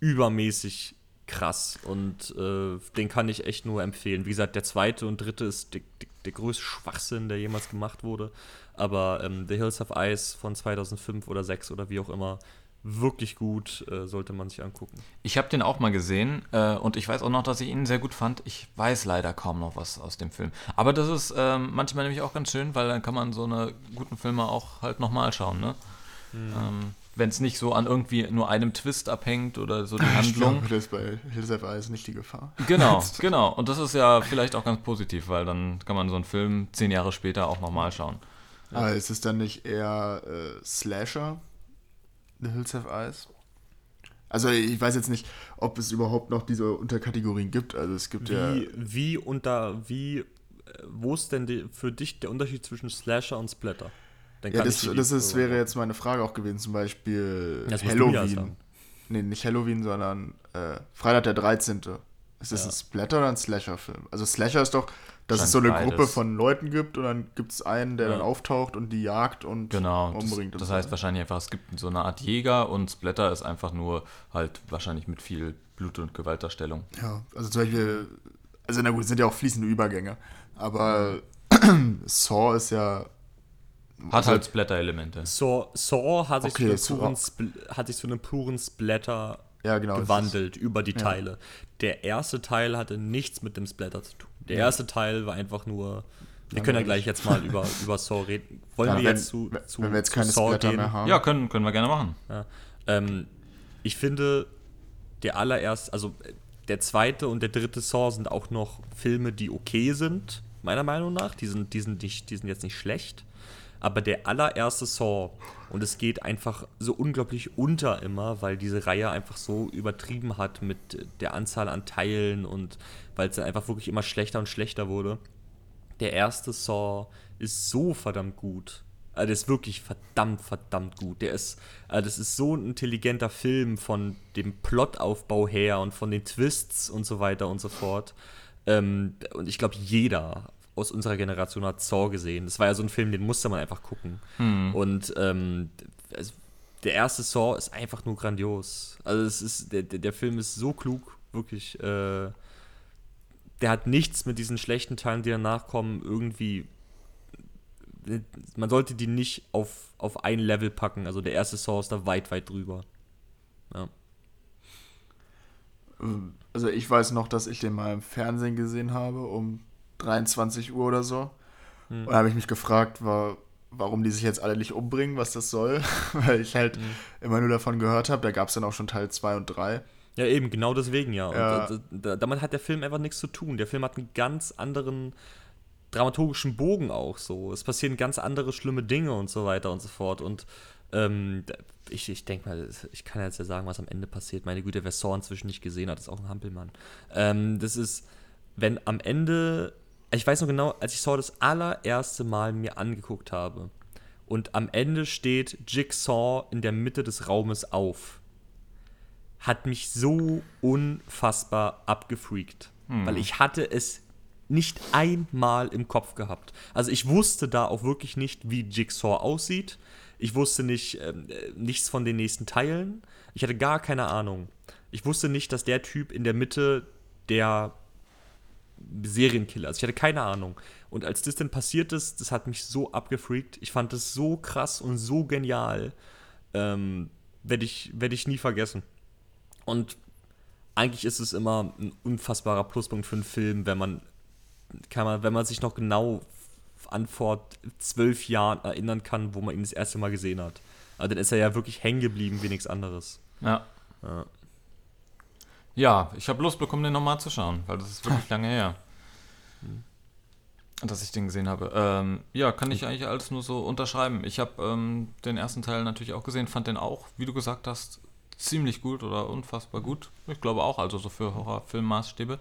übermäßig krass. Und äh, den kann ich echt nur empfehlen. Wie gesagt, der zweite und dritte ist der, der, größte Schwachsinn, der jemals gemacht wurde. Aber ähm, The Hills of Ice von 2005 oder 6 oder wie auch immer, wirklich gut, äh, sollte man sich angucken. Ich habe den auch mal gesehen äh, und ich weiß auch noch, dass ich ihn sehr gut fand. Ich weiß leider kaum noch was aus dem Film. Aber das ist ähm, manchmal nämlich auch ganz schön, weil dann kann man so eine guten Filme auch halt nochmal schauen, ne? Ähm, Wenn es nicht so an irgendwie nur einem Twist abhängt oder so die Ich Handlung. glaube, das ist bei Hills Have Eyes nicht die Gefahr. Genau, genau. Und das ist ja vielleicht auch ganz positiv, weil dann kann man so einen Film zehn Jahre später auch nochmal schauen. Aber ist es dann nicht eher äh, Slasher? The Hills Have Eyes? Also ich weiß jetzt nicht, ob es überhaupt noch diese Unterkategorien gibt. Also es gibt ja. Wie, wie unter, wie, äh, wo ist denn die, für dich der Unterschied zwischen Slasher und Splatter? Dann Ja, das, das ist, wäre jetzt meine Frage auch gewesen. Zum Beispiel Das Halloween. Nee, nicht Halloween, sondern äh, Freitag der 13. Ist das Ja. ein Splatter oder ein Slasher-Film? Also Slasher ist doch, dass es so eine beides. Gruppe von Leuten gibt und dann gibt es einen, der Ja. dann auftaucht und die jagt und Genau, umbringt. das, das heißt wahrscheinlich einfach, es gibt so eine Art Jäger und Splatter ist einfach nur halt wahrscheinlich mit viel Blut- und Gewaltdarstellung. Ja, also zum Beispiel, also na gut, es sind ja auch fließende Übergänge, aber Saw ist ja. Hat halt Splatter-Elemente. Saw, Saw hat sich, Okay, zu einem puren hat sich zu einem puren Splatter Ja, genau. gewandelt über die Teile. Der erste Teil hatte nichts mit dem Splatter zu tun. Der erste Teil war einfach nur. Wir können ja gleich jetzt mal über, über Saw reden. Wollen Ja, wir wenn, jetzt zu, wenn zu, wir jetzt keine Saw Splatter gehen? mehr haben. Ja, können, können wir gerne machen. Ja. Ähm, ich finde, der allererste, also der zweite und der dritte Saw sind auch noch Filme, die okay sind, meiner Meinung nach. Die sind, die sind, nicht, die sind jetzt nicht schlecht. Aber der allererste Saw, und es geht einfach so unglaublich unter immer, weil diese Reihe einfach so übertrieben hat mit der Anzahl an Teilen und weil es dann einfach wirklich immer schlechter und schlechter wurde. Der erste Saw ist so verdammt gut. Also der ist wirklich verdammt, verdammt gut. Der ist, also das ist so ein intelligenter Film von dem Plotaufbau her und von den Twists und so weiter und so fort. Ähm, und ich glaube, jeder aus unserer Generation hat Saw gesehen. Das war ja so ein Film, den musste man einfach gucken. Hm. Und ähm, also, der erste Saw ist einfach nur grandios. Also es ist, der, der der Film ist so klug, wirklich. Äh, der hat nichts mit diesen schlechten Teilen, die danach kommen, irgendwie. Man sollte die nicht auf, auf ein Level packen. Also der erste Saw ist da weit, weit drüber. Ja. Also ich weiß noch, dass ich den mal im Fernsehen gesehen habe, um 23 Uhr oder so. Hm. Und da habe ich mich gefragt, war, warum die sich jetzt alle nicht umbringen, was das soll. Weil ich halt Hm. immer nur davon gehört habe. Da gab es dann auch schon Teil 2 und 3. Ja, eben, genau deswegen ja. Und da, da, damit hat der Film einfach nichts zu tun. Der Film hat einen ganz anderen dramaturgischen Bogen auch so. Es passieren ganz andere schlimme Dinge und so weiter und so fort. Und ähm, ich, ich denke mal, ich kann jetzt ja sagen, was am Ende passiert. Meine Güte, wer Saw inzwischen nicht gesehen hat, ist auch ein Hampelmann. Ähm, das ist, wenn am Ende, ich weiß noch genau, als ich Saw das allererste Mal mir angeguckt habe und am Ende steht Jigsaw in der Mitte des Raumes auf hat mich so unfassbar abgefreakt. Weil ich hatte es nicht einmal im Kopf gehabt. Also ich wusste da auch wirklich nicht, wie Jigsaw aussieht. Ich wusste nicht, ähm, äh, nichts von den nächsten Teilen. Ich hatte gar keine Ahnung. Ich wusste nicht, dass der Typ in der Mitte der Serienkiller ist. Ich hatte keine Ahnung. Und als das dann passiert ist, das hat mich so abgefreakt. Ich fand das so krass und so genial. Ähm, werde ich, werd ich nie vergessen. Und eigentlich ist es immer ein unfassbarer Pluspunkt für einen Film, wenn man, kann man, wenn man sich noch genau an vor zwölf Jahren erinnern kann, wo man ihn das erste Mal gesehen hat. Also dann ist er ja wirklich hängen geblieben wie nichts anderes. Ja. Ja. Ja, ich habe Lust bekommen, den nochmal zu schauen, weil das ist wirklich lange her. Dass ich den gesehen habe. Ähm, ja, kann ich eigentlich alles nur so unterschreiben. Ich habe ähm, den ersten Teil natürlich auch gesehen, fand den auch, wie du gesagt hast, ziemlich gut oder unfassbar gut. Ich glaube auch, also so für Horrorfilmmaßstäbe.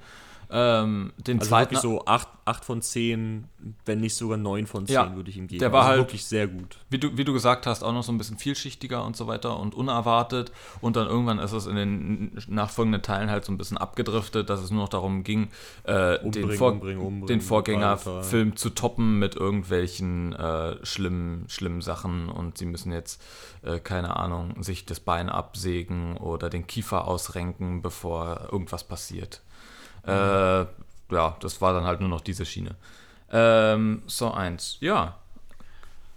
Ähm, den Also zweiten so 8, acht von 10, wenn nicht sogar 9 von 10 Ja, würde ich ihm geben. der war also halt- wirklich sehr gut. wie du, wie du gesagt hast, auch noch so ein bisschen vielschichtiger und so weiter und unerwartet. Und dann irgendwann ist es in den nachfolgenden Teilen halt so ein bisschen abgedriftet, dass es nur noch darum ging, äh, Umbringen, den, Vor umbringen, umbringen, den. Vorgängerfilm zu toppen mit irgendwelchen äh, schlimmen, schlimmen Sachen. Und sie müssen jetzt, äh, keine Ahnung, sich das Bein absägen oder den Kiefer ausrenken, bevor irgendwas passiert. Äh, ja, das war dann halt nur noch diese Schiene. Ähm, so eins, ja.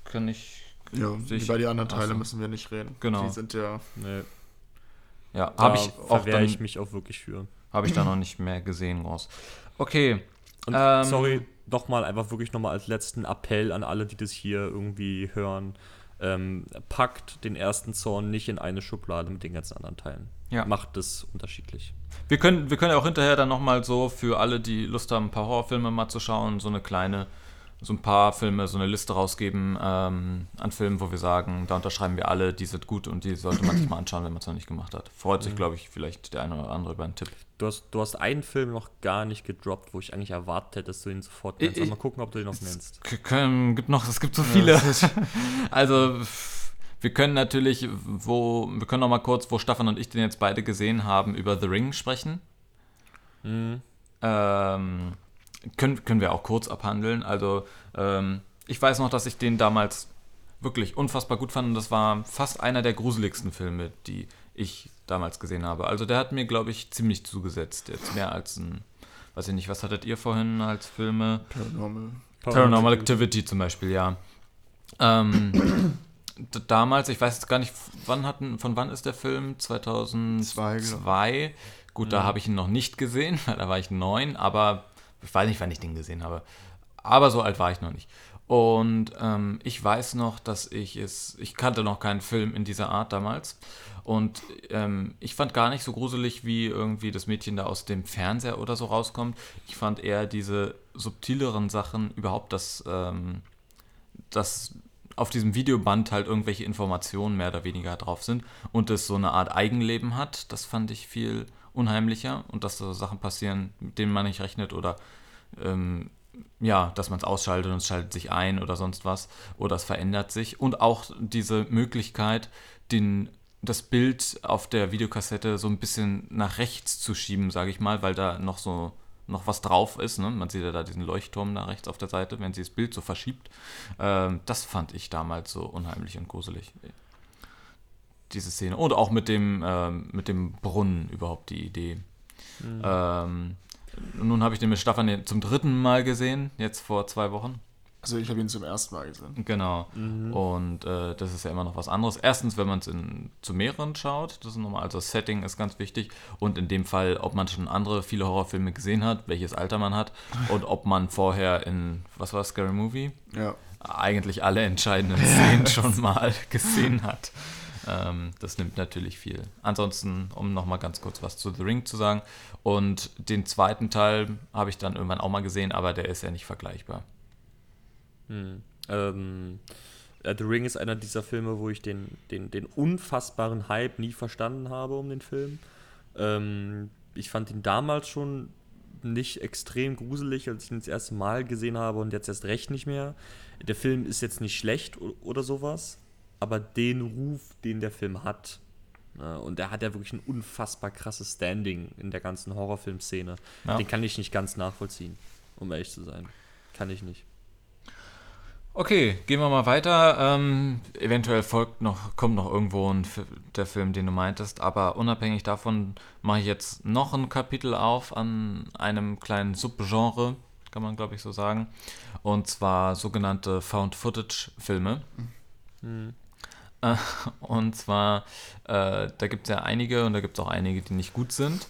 Kann ich Ja, Sich- über die anderen Teile so. müssen wir nicht reden. Genau. Die sind ja. Nee, Ja, da habe ich auch dann, ich mich auch wirklich für. habe ich da noch nicht mehr gesehen, groß. Okay. Und Ähm, sorry, nochmal, einfach wirklich nochmal als letzten Appell an alle, die das hier irgendwie hören. Ähm, packt den ersten Zorn nicht in eine Schublade mit den ganzen anderen Teilen. Ja. Macht es unterschiedlich. Wir können, wir können ja auch hinterher dann nochmal so für alle, die Lust haben, ein paar Horrorfilme mal zu schauen, so eine kleine, so ein paar Filme, so eine Liste rausgeben ähm, an Filmen, wo wir sagen, da unterschreiben wir alle, die sind gut und die sollte man sich mal anschauen, wenn man es noch nicht gemacht hat. Freut sich, glaube ich, vielleicht der eine oder andere über einen Tipp. Du hast, du hast einen Film noch gar nicht gedroppt, wo ich eigentlich erwartet hätte, dass du ihn sofort nennst. Ich- mal gucken, ob du ihn noch nennst. Können, gibt noch, es gibt so viele. also wir können natürlich, wo, wir können noch mal kurz, wo Stefan und ich den jetzt beide gesehen haben, über The Ring sprechen. Mhm. Ähm, können, können wir auch kurz abhandeln. Also, ähm, ich weiß noch, dass ich den damals wirklich unfassbar gut fand und das war fast einer der gruseligsten Filme, die ich damals gesehen habe. Also, der hat mir, glaube ich, ziemlich zugesetzt. Jetzt mehr als ein, weiß ich nicht, was hattet ihr vorhin als Filme? Paranormal. Paranormal Activity zum Beispiel, ja. Ähm, damals, ich weiß jetzt gar nicht, wann hatten, von wann ist der Film? 2002. Zwei, Gut, da habe ich ihn noch nicht gesehen, weil da war ich neun, aber ich weiß nicht, wann ich den gesehen habe. Aber so alt war ich noch nicht. Und ähm, ich weiß noch, dass ich es, ich kannte noch keinen Film in dieser Art damals. Und ähm, ich fand gar nicht so gruselig, wie irgendwie das Mädchen da aus dem Fernseher oder so rauskommt. Ich fand eher diese subtileren Sachen, überhaupt das, ähm, dass auf diesem Videoband halt irgendwelche Informationen mehr oder weniger drauf sind und es so eine Art Eigenleben hat. Das fand ich viel unheimlicher und dass so Sachen passieren, mit denen man nicht rechnet oder ähm, ja, dass man es ausschaltet und es schaltet sich ein oder sonst was oder es verändert sich und auch diese Möglichkeit, den, das Bild auf der Videokassette so ein bisschen nach rechts zu schieben, sage ich mal, weil da noch so noch was drauf ist. Ne? Man sieht ja da diesen Leuchtturm da rechts auf der Seite, wenn sie das Bild so verschiebt. Ähm, das fand ich damals so unheimlich und gruselig. Diese Szene. Und auch mit dem, ähm, mit dem Brunnen überhaupt die Idee. Mhm. Ähm, nun habe ich den mit Staffan zum dritten Mal gesehen, jetzt vor zwei Wochen. Also ich habe ihn zum ersten Mal gesehen. Genau. Mhm. Und äh, das ist ja immer noch was anderes. Erstens, wenn man es zu mehreren schaut, das ist nochmal, also das Setting ist ganz wichtig. Und in dem Fall, ob man schon andere, viele Horrorfilme gesehen hat, welches Alter man hat und ob man vorher in, was war Scary Movie? Ja. Eigentlich alle entscheidenden Szenen schon mal gesehen hat. Ähm, das nimmt natürlich viel. Ansonsten, um nochmal ganz kurz was zu The Ring zu sagen. Und den zweiten Teil habe ich dann irgendwann auch mal gesehen, aber der ist ja nicht vergleichbar. Hm. Ähm, The Ring ist einer dieser Filme, wo ich den, den, den unfassbaren Hype nie verstanden habe um den Film. Ähm, ich fand ihn damals schon nicht extrem gruselig, als ich ihn das erste Mal gesehen habe und jetzt erst recht nicht mehr. Der Film ist jetzt nicht schlecht oder sowas, aber den Ruf, den der Film hat, ne, und der hat ja wirklich ein unfassbar krasses Standing in der ganzen Horrorfilmszene, ja. den kann ich nicht ganz nachvollziehen, um ehrlich zu sein. Kann ich nicht. Okay, gehen wir mal weiter. Ähm, eventuell folgt noch, kommt noch irgendwo ein, der Film, den du meintest, aber unabhängig davon mache ich jetzt noch ein Kapitel auf an einem kleinen Subgenre, kann man glaube ich so sagen. Und zwar sogenannte Found-Footage-Filme. Mhm. Äh, und zwar, äh, da gibt es ja einige und da gibt es auch einige, die nicht gut sind.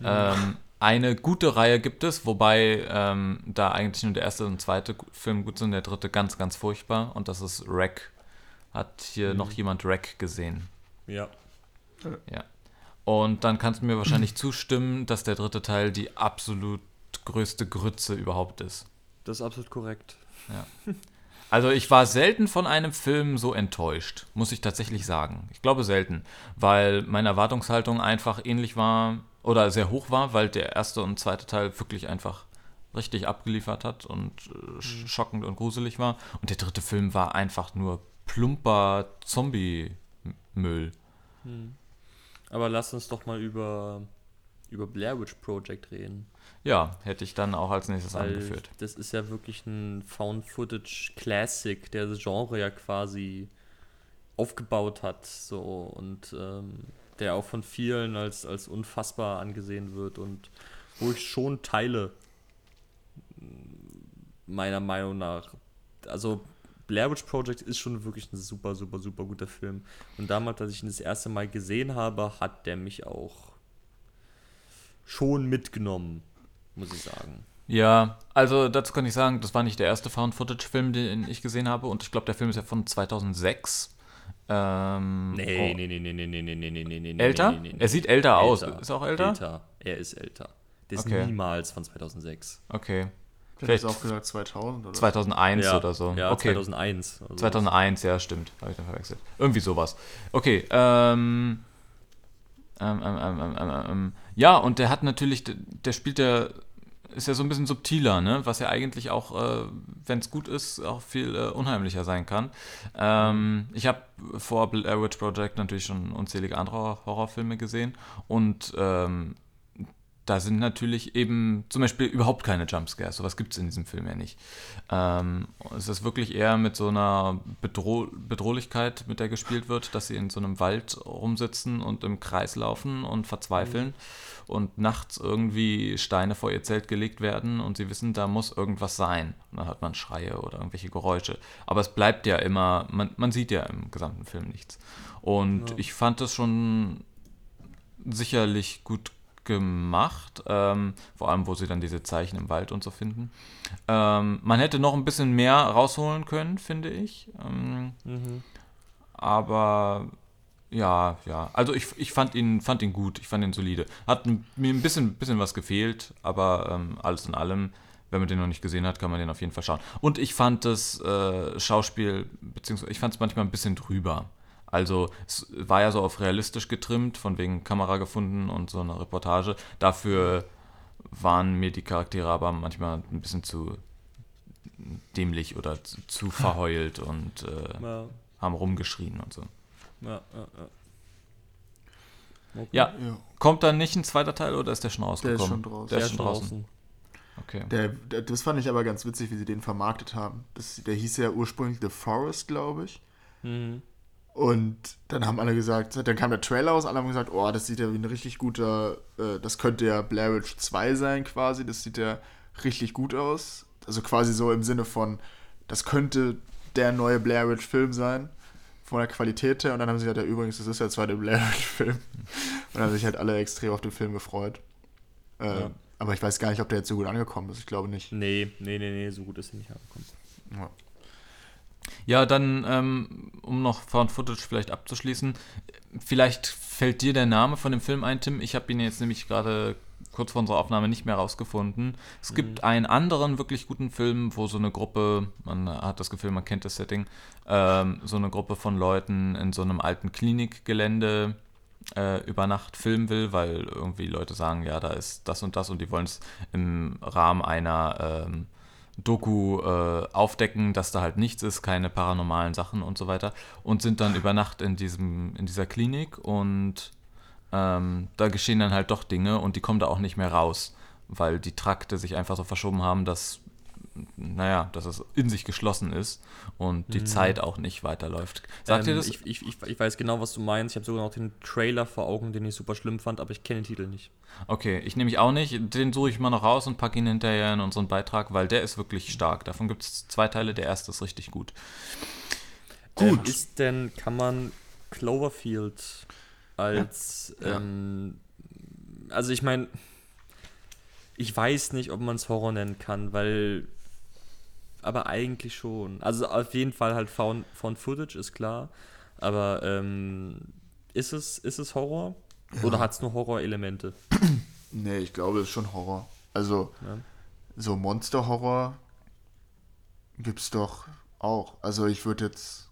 Mhm. Ähm, eine gute Reihe gibt es, wobei ähm, da eigentlich nur der erste und zweite Film gut sind, der dritte ganz, ganz furchtbar. Und das ist Wreck. Hat hier mhm. noch jemand Wreck gesehen? Ja. Ja. Und dann kannst du mir wahrscheinlich zustimmen, dass der dritte Teil die absolut größte Grütze überhaupt ist. Das ist absolut korrekt. Ja. Also ich war selten von einem Film so enttäuscht, muss ich tatsächlich sagen. Ich glaube selten, weil meine Erwartungshaltung einfach ähnlich war oder sehr hoch war, weil der erste und zweite Teil wirklich einfach richtig abgeliefert hat und äh, mhm. schockend und gruselig war. Und der dritte Film war einfach nur plumper Zombie-Müll. Mhm. Aber lass uns doch mal über, über Blair Witch Project reden. Ja, hätte ich dann auch als nächstes Weil angeführt. Das ist ja wirklich ein Found-Footage-Classic, der das Genre ja quasi aufgebaut hat. So und ähm, der auch von vielen als, als unfassbar angesehen wird und wo ich schon teile, meiner Meinung nach. Also Blair Witch Project ist schon wirklich ein super, super, super guter Film. Und damals, als ich ihn das erste Mal gesehen habe, hat der mich auch schon mitgenommen, muss ich sagen. Ja, also dazu kann ich sagen, das war nicht der erste Found-Footage-Film, den ich gesehen habe. Und ich glaube, der Film ist ja von 2006. Ähm, nee, oh. nee, nee, nee, nee, nee, nee, nee, nee, nee, Älter? Nee, nee, nee, er sieht älter, älter aus. Ist er auch älter? Älter. Er ist älter. Der ist okay. niemals von 2006. Okay. Vielleicht auch gesagt 2000 oder 2001 ja. oder so. Ja, okay. 2001. Also 2001, ja, stimmt. Habe ich dann verwechselt. Irgendwie sowas. Okay, ähm, ähm, ähm, ähm, ja, und der hat natürlich, der spielt ja ist ja so ein bisschen subtiler, ne? was ja eigentlich auch, äh, wenn es gut ist, auch viel äh, unheimlicher sein kann. Ähm, ich habe vor Blair Witch Project natürlich schon unzählige andere Horrorfilme gesehen und ähm, da sind natürlich eben zum Beispiel überhaupt keine Jumpscares. Sowas gibt es in diesem Film ja nicht. Ähm, es ist wirklich eher mit so einer Bedroh Bedrohlichkeit, mit der gespielt wird, dass sie in so einem Wald rumsitzen und im Kreis laufen und verzweifeln mhm. und nachts irgendwie Steine vor ihr Zelt gelegt werden und sie wissen, da muss irgendwas sein. Und dann hat man Schreie oder irgendwelche Geräusche. Aber es bleibt ja immer, man, man sieht ja im gesamten Film nichts. Und ja. ich fand es schon sicherlich gut gemacht, ähm, vor allem wo sie dann diese Zeichen im Wald und so finden. Ähm, man hätte noch ein bisschen mehr rausholen können, finde ich. Ähm, mhm. Aber ja, ja. Also ich, ich fand ihn, fand ihn gut, ich fand ihn solide. Hat mir ein bisschen, bisschen was gefehlt, aber ähm, alles in allem, wenn man den noch nicht gesehen hat, kann man den auf jeden Fall schauen. Und ich fand das äh, Schauspiel, beziehungsweise ich fand es manchmal ein bisschen drüber. Also es war ja so auf realistisch getrimmt, von wegen Kamera gefunden und so eine Reportage. Dafür waren mir die Charaktere aber manchmal ein bisschen zu dämlich oder zu, zu verheult und äh, ja. haben rumgeschrien und so. Ja, ja, ja. Okay. ja, kommt dann nicht ein zweiter Teil oder ist der schon rausgekommen? Der ist schon draußen. Der ist schon draußen. Okay. Der, der, das fand ich aber ganz witzig, wie sie den vermarktet haben. Das, der hieß ja ursprünglich The Forest, glaube ich. Mhm. Und dann haben alle gesagt, dann kam der Trailer raus, alle haben gesagt, oh, das sieht ja wie ein richtig guter, äh, das könnte ja Blair Witch 2 sein quasi, das sieht ja richtig gut aus. Also quasi so im Sinne von, das könnte der neue Blair Witch Film sein, von der Qualität her. Und dann haben sie gesagt, ja übrigens, das ist der Blair Witch Film. Und dann haben sich halt alle extrem auf den Film gefreut. Äh, Ja. Aber ich weiß gar nicht, ob der jetzt so gut angekommen ist, ich glaube nicht. Nee, nee, nee, nee, so gut ist er nicht angekommen. Ja. Ja, dann, ähm, um noch Found Footage vielleicht abzuschließen, vielleicht fällt dir der Name von dem Film ein, Tim. Ich habe ihn jetzt nämlich gerade kurz vor unserer Aufnahme nicht mehr rausgefunden. Es gibt einen anderen wirklich guten Film, wo so eine Gruppe, man hat das Gefühl, man kennt das Setting, ähm, so eine Gruppe von Leuten in so einem alten Klinikgelände äh, über Nacht filmen will, weil irgendwie Leute sagen, ja, da ist das und das und die wollen es im Rahmen einer ähm, Doku äh, aufdecken, dass da halt nichts ist, keine paranormalen Sachen und so weiter. Und sind dann über Nacht in diesem in dieser Klinik und ähm, da geschehen dann halt doch Dinge und die kommen da auch nicht mehr raus, weil die Trakte sich einfach so verschoben haben, dass naja, dass es in sich geschlossen ist und die Zeit auch nicht weiterläuft. Sagt ihr Ähm, das? Ich, ich, ich, ich weiß genau, was du meinst. Ich habe sogar noch den Trailer vor Augen, den ich super schlimm fand, aber ich kenne den Titel nicht. Okay, ich nehme mich auch nicht. Den suche ich mal noch raus und packe ihn hinterher in unseren Beitrag, weil der ist wirklich stark. Davon gibt es zwei Teile. Der erste ist richtig gut. Ähm, ist denn, kann man Cloverfield als, Ja. ähm, also ich meine, ich weiß nicht, ob man es Horror nennen kann, weil, aber eigentlich schon. Also auf jeden Fall halt Found, Found Footage ist klar, aber ähm, ist es, ist es Horror? Oder hat es nur Horror-Elemente? Nee, ich glaube, es ist schon Horror. Also, Ja. so Monster-Horror gibt's doch auch. Also, ich würde jetzt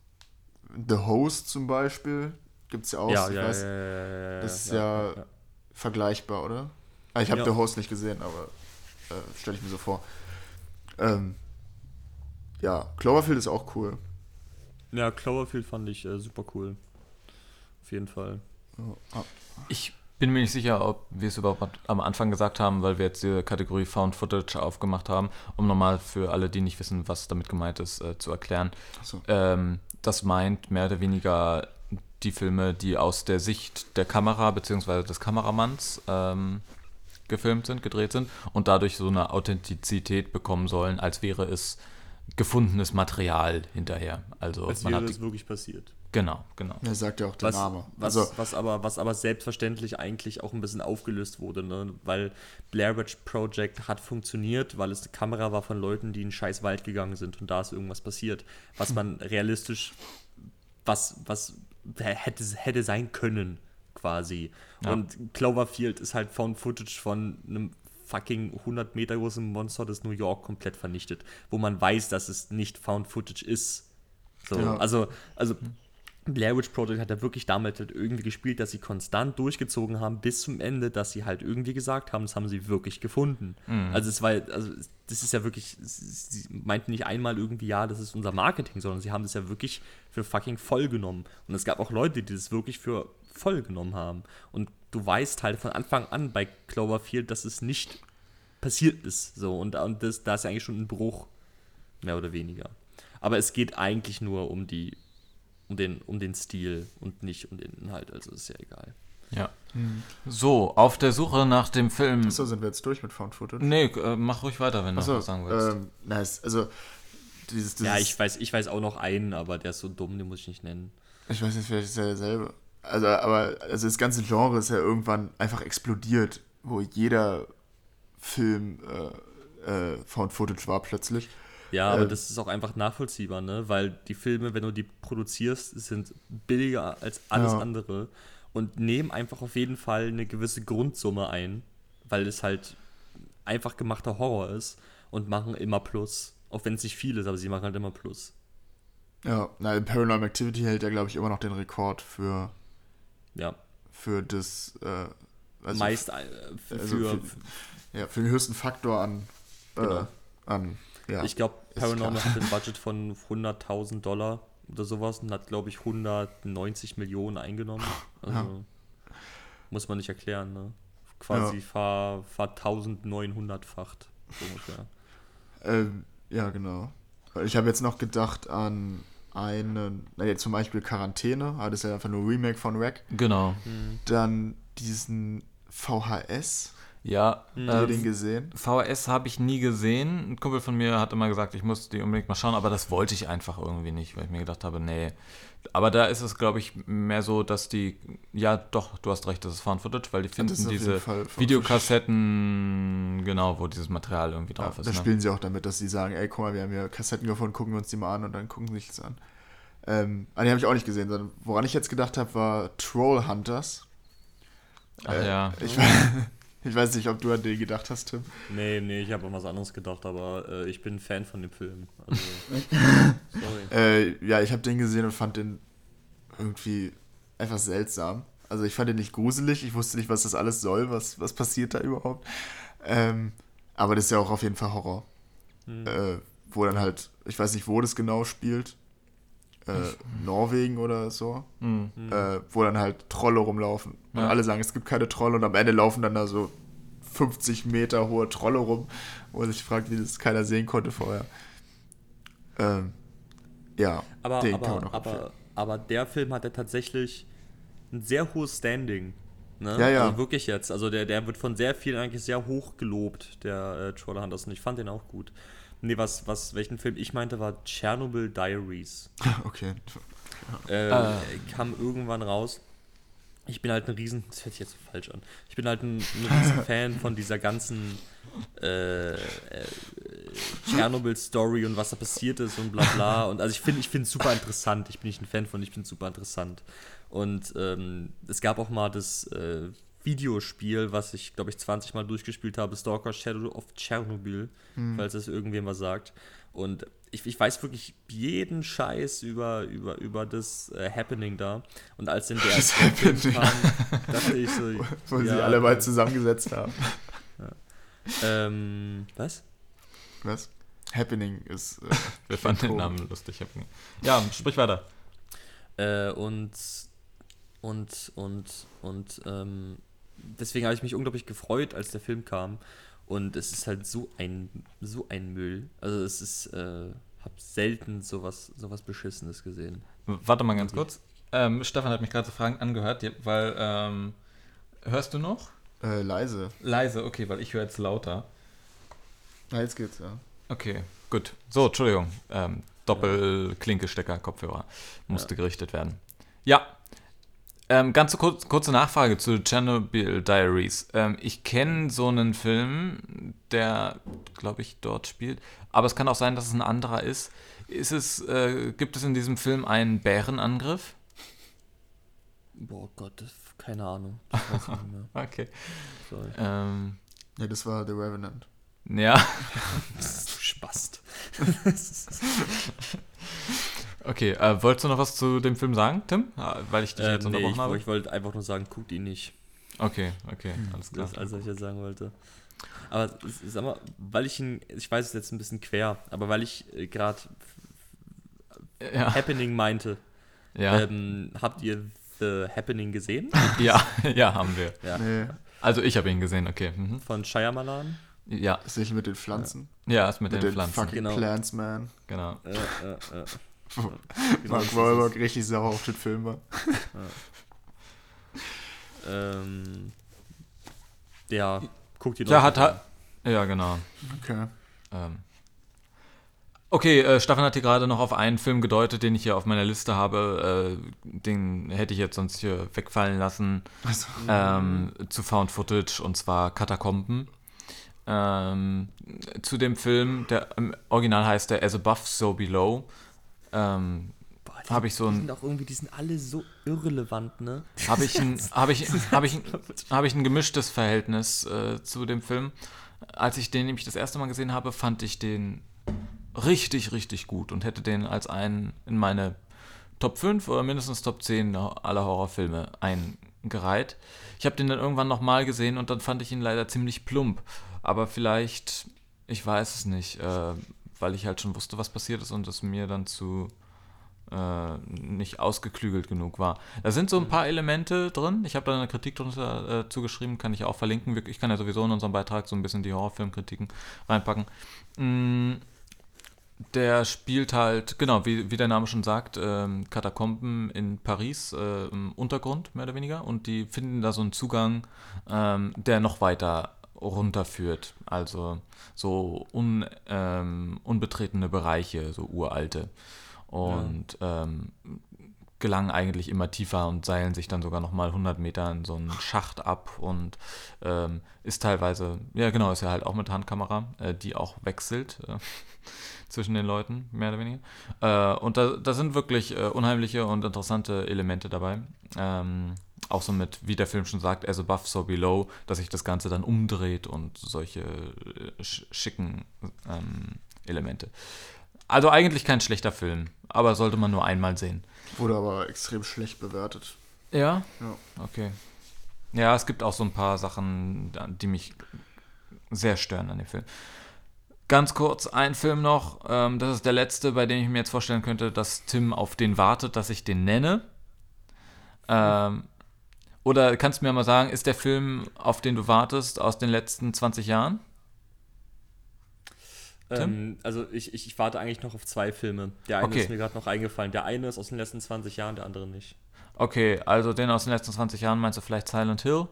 The Host zum Beispiel gibt's ja auch. ja, ich ja, weiß, ja, ja, ja, ja, das ist ja- vergleichbar, oder? Ah, Ich habe Ja. The Host nicht gesehen, aber äh, stelle ich mir so vor. Ähm, ja, Cloverfield ist auch cool. Ja, Cloverfield fand ich äh, super cool. Auf jeden Fall. Ah, Ich bin mir nicht sicher, ob wir es überhaupt am Anfang gesagt haben, weil wir jetzt die Kategorie Found Footage aufgemacht haben, um nochmal für alle, die nicht wissen, was damit gemeint ist, äh, zu erklären. Achso. Ähm, das meint mehr oder weniger die Filme, die aus der Sicht der Kamera bzw. des Kameramanns ähm, gefilmt sind, gedreht sind und dadurch so eine Authentizität bekommen sollen, als wäre es gefundenes Material hinterher. Also Als man wäre hat das die, wirklich passiert. genau, genau. Er sagt ja auch der Was, Name. was, Also, was, aber, was aber selbstverständlich eigentlich auch ein bisschen aufgelöst wurde, ne? weil Blair Witch Project hat funktioniert, weil es eine Kamera war von Leuten, die in den scheiß Wald gegangen sind und da ist irgendwas passiert, was man realistisch, was, was hätte, hätte sein können, quasi. Ja. Und Cloverfield ist halt Found Footage von einem fucking 100 Meter großen Monster, das New York komplett vernichtet, wo man weiß, dass es nicht Found Footage ist. So, Ja. also, also Blair Witch Project hat ja wirklich damit halt irgendwie gespielt, dass sie konstant durchgezogen haben bis zum Ende, dass sie halt irgendwie gesagt haben, das haben sie wirklich gefunden. Also es war, also das ist ja wirklich, sie meinten nicht einmal irgendwie, ja, das ist unser Marketing, sondern sie haben das ja wirklich für fucking voll genommen. Und es gab auch Leute, die das wirklich für voll genommen haben. Und du weißt halt von Anfang an bei Cloverfield, dass es nicht passiert ist. So, und, und das, da ist ja eigentlich schon ein Bruch, mehr oder weniger. Aber es geht eigentlich nur um die, um den, um den Stil und nicht um den Inhalt, also ist ja egal. Ja. So, auf der Suche nach dem Film. Achso, sind wir jetzt durch mit Found Footage? Nee, äh, mach ruhig weiter, wenn du Achso, was sagen willst. ähm, nice. Also, dieses, dieses, ja, ich weiß, ich weiß auch noch einen, aber der ist so dumm, den muss ich nicht nennen. Ich weiß nicht, vielleicht ist ja derselbe. Also, aber also das ganze Genre ist ja irgendwann einfach explodiert, wo jeder Film äh, äh, Found Footage war plötzlich. Ja, aber Äh, das ist auch einfach nachvollziehbar, ne? Weil die Filme, wenn du die produzierst, sind billiger als alles Ja. andere und nehmen einfach auf jeden Fall eine gewisse Grundsumme ein, weil es halt einfach gemachter Horror ist und machen immer Plus. Auch wenn es nicht viel ist, aber sie machen halt immer Plus. Ja, na, Paranormal Activity hält ja, glaube ich, immer noch den Rekord für, Ja. für das. Äh, also Meist äh, für, also für- Ja, für den höchsten Faktor an. Äh, Genau. an ja. Ich glaube, Paranormal hat ein Budget von 100.000 Dollar oder sowas und hat, glaube ich, 190 Millionen eingenommen. Also Ja. muss man nicht erklären, ne? Quasi fahr, fahr 1900-facht. so ungefähr. Ähm, ja, genau. Ich habe jetzt noch gedacht an einen, na jetzt zum Beispiel Quarantäne, ah, das ist ja einfach nur Remake von Rack. Genau. Dann diesen VHS, Ja, ihr äh, den gesehen? VHS habe ich nie gesehen. Ein Kumpel von mir hat immer gesagt, ich muss die unbedingt mal schauen, aber das wollte ich einfach irgendwie nicht, weil ich mir gedacht habe, nee. Aber da ist es, glaube ich, mehr so, dass die, ja doch, du hast recht, das ist Found Footage, weil die finden diese Videokassetten, genau, wo dieses Material irgendwie Ja, drauf da ist. Ne? spielen sie auch damit, dass sie sagen, ey, guck mal, wir haben hier Kassetten gefunden, gucken wir uns die mal an und dann gucken sie sich das an. Ähm, ah, die habe ich auch nicht gesehen, sondern woran ich jetzt gedacht habe, war Troll Hunters. Ach Äh, ja. Ich, ich weiß nicht, ob du an den gedacht hast, Tim. Nee, nee, ich habe an was anderes gedacht, aber äh, ich bin Fan von dem Film. Also, sorry. Äh, ja, ich habe den gesehen und fand den irgendwie einfach seltsam. Also ich fand den nicht gruselig, ich wusste nicht, was das alles soll, was, was passiert da überhaupt. Ähm, aber das ist ja auch auf jeden Fall Horror. Hm. Äh, wo dann halt, ich weiß nicht, wo das genau spielt. Äh, Norwegen oder so. Hm. Äh, wo dann halt Trolle rumlaufen. Und Ja. alle sagen, es gibt keine Trolle und am Ende laufen dann da so 50 Meter hohe Trolle rum, wo man sich fragt, wie das keiner sehen konnte vorher. Ähm, ja, Aber, den kann man aber, noch aber, aber der Film hat ja tatsächlich ein sehr hohes Standing. Ne? Ja, ja. Also wirklich jetzt. Also der, der wird von sehr vielen eigentlich sehr hoch gelobt, der äh, Troller Hunters. Und ich fand den auch gut. Nee, was, was, welchen Film ich meinte, war Chernobyl Diaries. Okay. Äh, Ah. Kam irgendwann raus. Ich bin halt ein riesen, das hört sich jetzt so falsch an. Ich bin halt ein, ein riesen Fan von dieser ganzen äh, äh, Tschernobyl-Story und was da passiert ist und bla bla. Und also ich finde ich finde es super interessant. Ich bin nicht ein Fan von, ich finde es super interessant. Und ähm, es gab auch mal das äh, Videospiel, was ich, glaube ich, 20 Mal durchgespielt habe, Stalker Shadow of Chernobyl, falls es irgendwem was sagt. Und ich, ich weiß wirklich jeden Scheiß über, über, über das äh, Happening da. Und als dann der Das Happening. kam, dachte ich so, Wo sie ja, alle mal äh, zusammengesetzt haben. Ähm, was? Was? Happening ist. Äh, Wir fanden den. Namen lustig. Ja, sprich weiter. Äh, und und und und ähm, deswegen habe ich mich unglaublich gefreut, als der Film kam. Und es ist halt so ein so ein Müll. Also es ist, äh, hab selten sowas sowas beschissenes gesehen. Warte mal ganz kurz. Ähm, Stefan hat mich gerade so Fragen angehört, weil, ähm, hörst du noch? äh, leise. Leise, okay, weil ich höre jetzt lauter. Na, jetzt geht's, ja. Okay, gut. So, Entschuldigung. Ähm, Doppelklinke-Stecker, Kopfhörer. Musste gerichtet werden. Ja. Ähm, ganz kurz, kurze Nachfrage zu Chernobyl Diaries. Ähm, ich kenne so einen Film, der, glaube ich, dort spielt. Aber es kann auch sein, dass es ein anderer ist. Ist es, äh, gibt es in diesem Film einen Bärenangriff? Boah Gott, das, keine Ahnung. Ich weiß nicht mehr. Okay. Sorry. Ähm, Ja, das war The Revenant. ja. Du Spast. Okay, äh, wolltest du noch was zu dem Film sagen, Tim? Ah, Weil ich dich Ähm, jetzt nee, unterbrochen ich, habe. ich wollte einfach nur sagen, guckt ihn nicht. Okay, okay, alles klar. Das ist alles, was ich jetzt sagen wollte. Aber sag mal, weil ich ihn, ich weiß es jetzt ein bisschen quer, aber weil ich äh, gerade Ja, Happening meinte, ja, ähm, habt ihr The Happening gesehen? ja, ja, haben wir. Ja. Nee, Also ich habe ihn gesehen, okay. Mhm. Von Shyamalan? Ja, ist nicht mit den Pflanzen. ja, ist mit, mit den den Pflanzen. fucking Genau. Plants, man. Genau. Äh, äh, äh. Genau, Mark Wahlberg richtig sauer auf den Film war. es. Ähm, ja, guckt ihn Ja, euch hat an. Ja, genau. Okay. Ähm. Okay, äh, Stefan hat hier gerade noch auf einen Film gedeutet, den ich hier auf meiner Liste habe. Äh, den hätte ich jetzt sonst hier wegfallen lassen. Also, ähm, zu Found Footage und zwar Katakomben. Ähm, zu dem Film, der im Original heißt der As Above, So Below. Ähm, Boah, die, hab ich so die ein- sind auch irgendwie, die sind alle so irrelevant, ne? habe ich ein, habe ich, habe ich, habe ich ein gemischtes Verhältnis äh, zu dem Film. Als ich den nämlich das erste Mal gesehen habe, fand ich den richtig, richtig gut und hätte den als einen in meine Top 5 oder mindestens Top 10 aller Horrorfilme eingereiht. Ich habe den dann irgendwann nochmal gesehen und dann fand ich ihn leider ziemlich plump. Aber vielleicht, ich weiß es nicht, äh, weil ich halt schon wusste, was passiert ist und es mir dann zu äh, nicht ausgeklügelt genug war. Da sind so ein paar Elemente drin. Ich habe da eine Kritik drunter äh, zugeschrieben, kann ich auch verlinken. Ich kann ja sowieso in unserem Beitrag so ein bisschen die Horrorfilmkritiken reinpacken. Mm, der spielt halt, genau, wie, wie der Name schon sagt, ähm, Katakomben in Paris äh, im Untergrund, mehr oder weniger. Und die finden da so einen Zugang, ähm, der noch weiter runterführt. Also so un, ähm, unbetretene Bereiche, so uralte und ja. ähm, gelangen eigentlich immer tiefer und seilen sich dann sogar nochmal 100 Meter in so einen Schacht ab und ähm, ist teilweise, ja genau, ist ja halt auch mit Handkamera, äh, die auch wechselt äh, zwischen den Leuten, mehr oder weniger. Äh, und da, da sind wirklich äh, unheimliche und interessante Elemente dabei. Ähm, auch so mit, wie der Film schon sagt, as above, so below, dass sich das Ganze dann umdreht und solche äh, schicken ähm, Elemente. Also eigentlich kein schlechter Film, aber sollte man nur einmal sehen. Wurde aber extrem schlecht bewertet. Ja? Ja. Okay. Ja, es gibt auch so ein paar Sachen, die mich sehr stören an dem Film. Ganz kurz, ein Film noch. Ähm, das ist der letzte, bei dem ich mir jetzt vorstellen könnte, dass Tim auf den wartet, dass ich den nenne. Ähm, oder kannst du mir mal sagen, ist der Film, auf den du wartest, aus den letzten 20 Jahren? Ähm, also ich, ich, ich, warte eigentlich noch auf zwei Filme. Der eine okay. ist mir gerade noch eingefallen. Der eine ist aus den letzten 20 Jahren, der andere nicht. Okay, also den aus den letzten 20 Jahren meinst du vielleicht Silent Hill?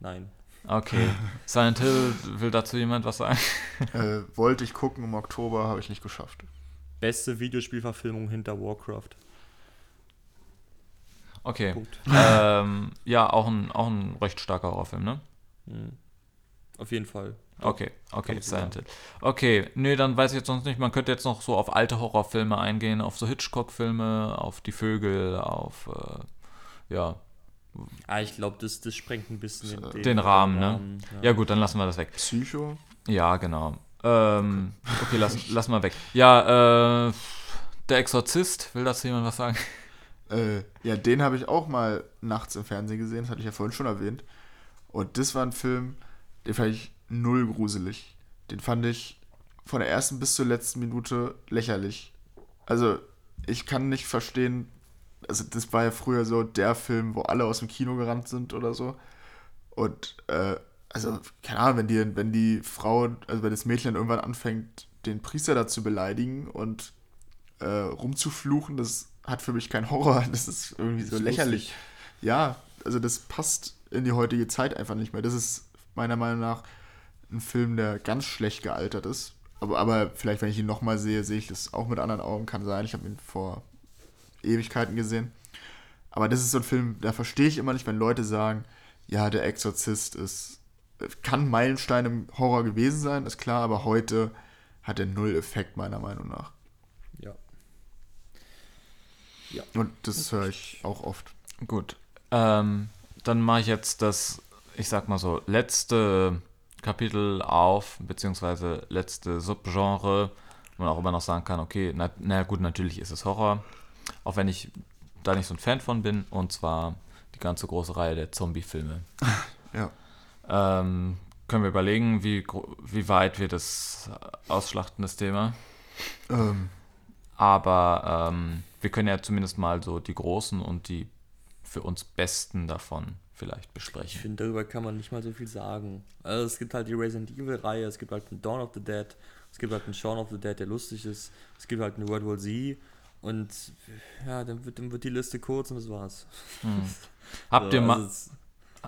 Nein. Okay. Silent Hill, will dazu jemand was sagen? Äh, wollte ich gucken im Oktober, habe ich nicht geschafft. Beste Videospielverfilmung hinter Warcraft. Okay. Ähm, ja, auch ein, auch ein recht starker Horrorfilm, ne? Mhm. Auf jeden Fall. Okay, okay, Silent Hill. Okay, nee, dann weiß ich jetzt sonst nicht. Man könnte jetzt noch so auf alte Horrorfilme eingehen, auf so Hitchcock-Filme, auf Die Vögel, auf, äh, ja. Ah, ich glaube, das, das sprengt ein bisschen den, den Rahmen, ne? Rahmen, ja. ja. gut, dann lassen wir das weg. Psycho? Ja, genau. Ähm, okay, lass, lass mal weg. Ja, äh, Der Exorzist, will das jemand was sagen? Äh, ja, den habe ich auch mal nachts im Fernsehen gesehen, das hatte ich ja vorhin schon erwähnt. Und das war ein Film, den fand ich null gruselig. Den fand ich von der ersten bis zur letzten Minute lächerlich. Also, ich kann nicht verstehen, also das war ja früher so der Film, wo alle aus dem Kino gerannt sind oder so. Und, äh, also, keine Ahnung, wenn die, wenn die Frau, also wenn das Mädchen irgendwann anfängt, den Priester da zu beleidigen und äh, rumzufluchen, das hat für mich keinen Horror. Das ist irgendwie so lächerlich. Lustig. Ja, also das passt in die heutige Zeit einfach nicht mehr. Das ist meiner Meinung nach ein Film, der ganz schlecht gealtert ist. Aber, aber vielleicht, wenn ich ihn nochmal sehe, sehe ich das auch mit anderen Augen. Kann sein. Ich habe ihn vor Ewigkeiten gesehen. Aber das ist so ein Film, da verstehe ich immer nicht, wenn Leute sagen, ja, der Exorzist ist, kann Meilenstein im Horror gewesen sein, ist klar, aber heute hat er null Effekt, meiner Meinung nach. Ja. Und das höre ich auch oft. Gut. Ähm, dann mache ich jetzt das, ich sag mal so, letzte Kapitel auf, beziehungsweise letzte Subgenre, wo man auch immer noch sagen kann, okay, na, na gut, natürlich ist es Horror, auch wenn ich da nicht so ein Fan von bin, und zwar die ganze große Reihe der Zombie-Filme. ja. Ähm, können wir überlegen, wie, wie weit wir das ausschlachten, das Thema? Ähm. Aber ähm, wir können ja zumindest mal so die großen und die für uns besten davon vielleicht besprechen. Ich finde, darüber kann man nicht mal so viel sagen. Also es gibt halt die Resident Evil-Reihe, es gibt halt einen Dawn of the Dead, es gibt halt einen Shaun of the Dead, der lustig ist, es gibt halt einen World War Z und ja, dann wird, dann wird die Liste kurz und das war's. Hm. Habt, so, ihr mal, also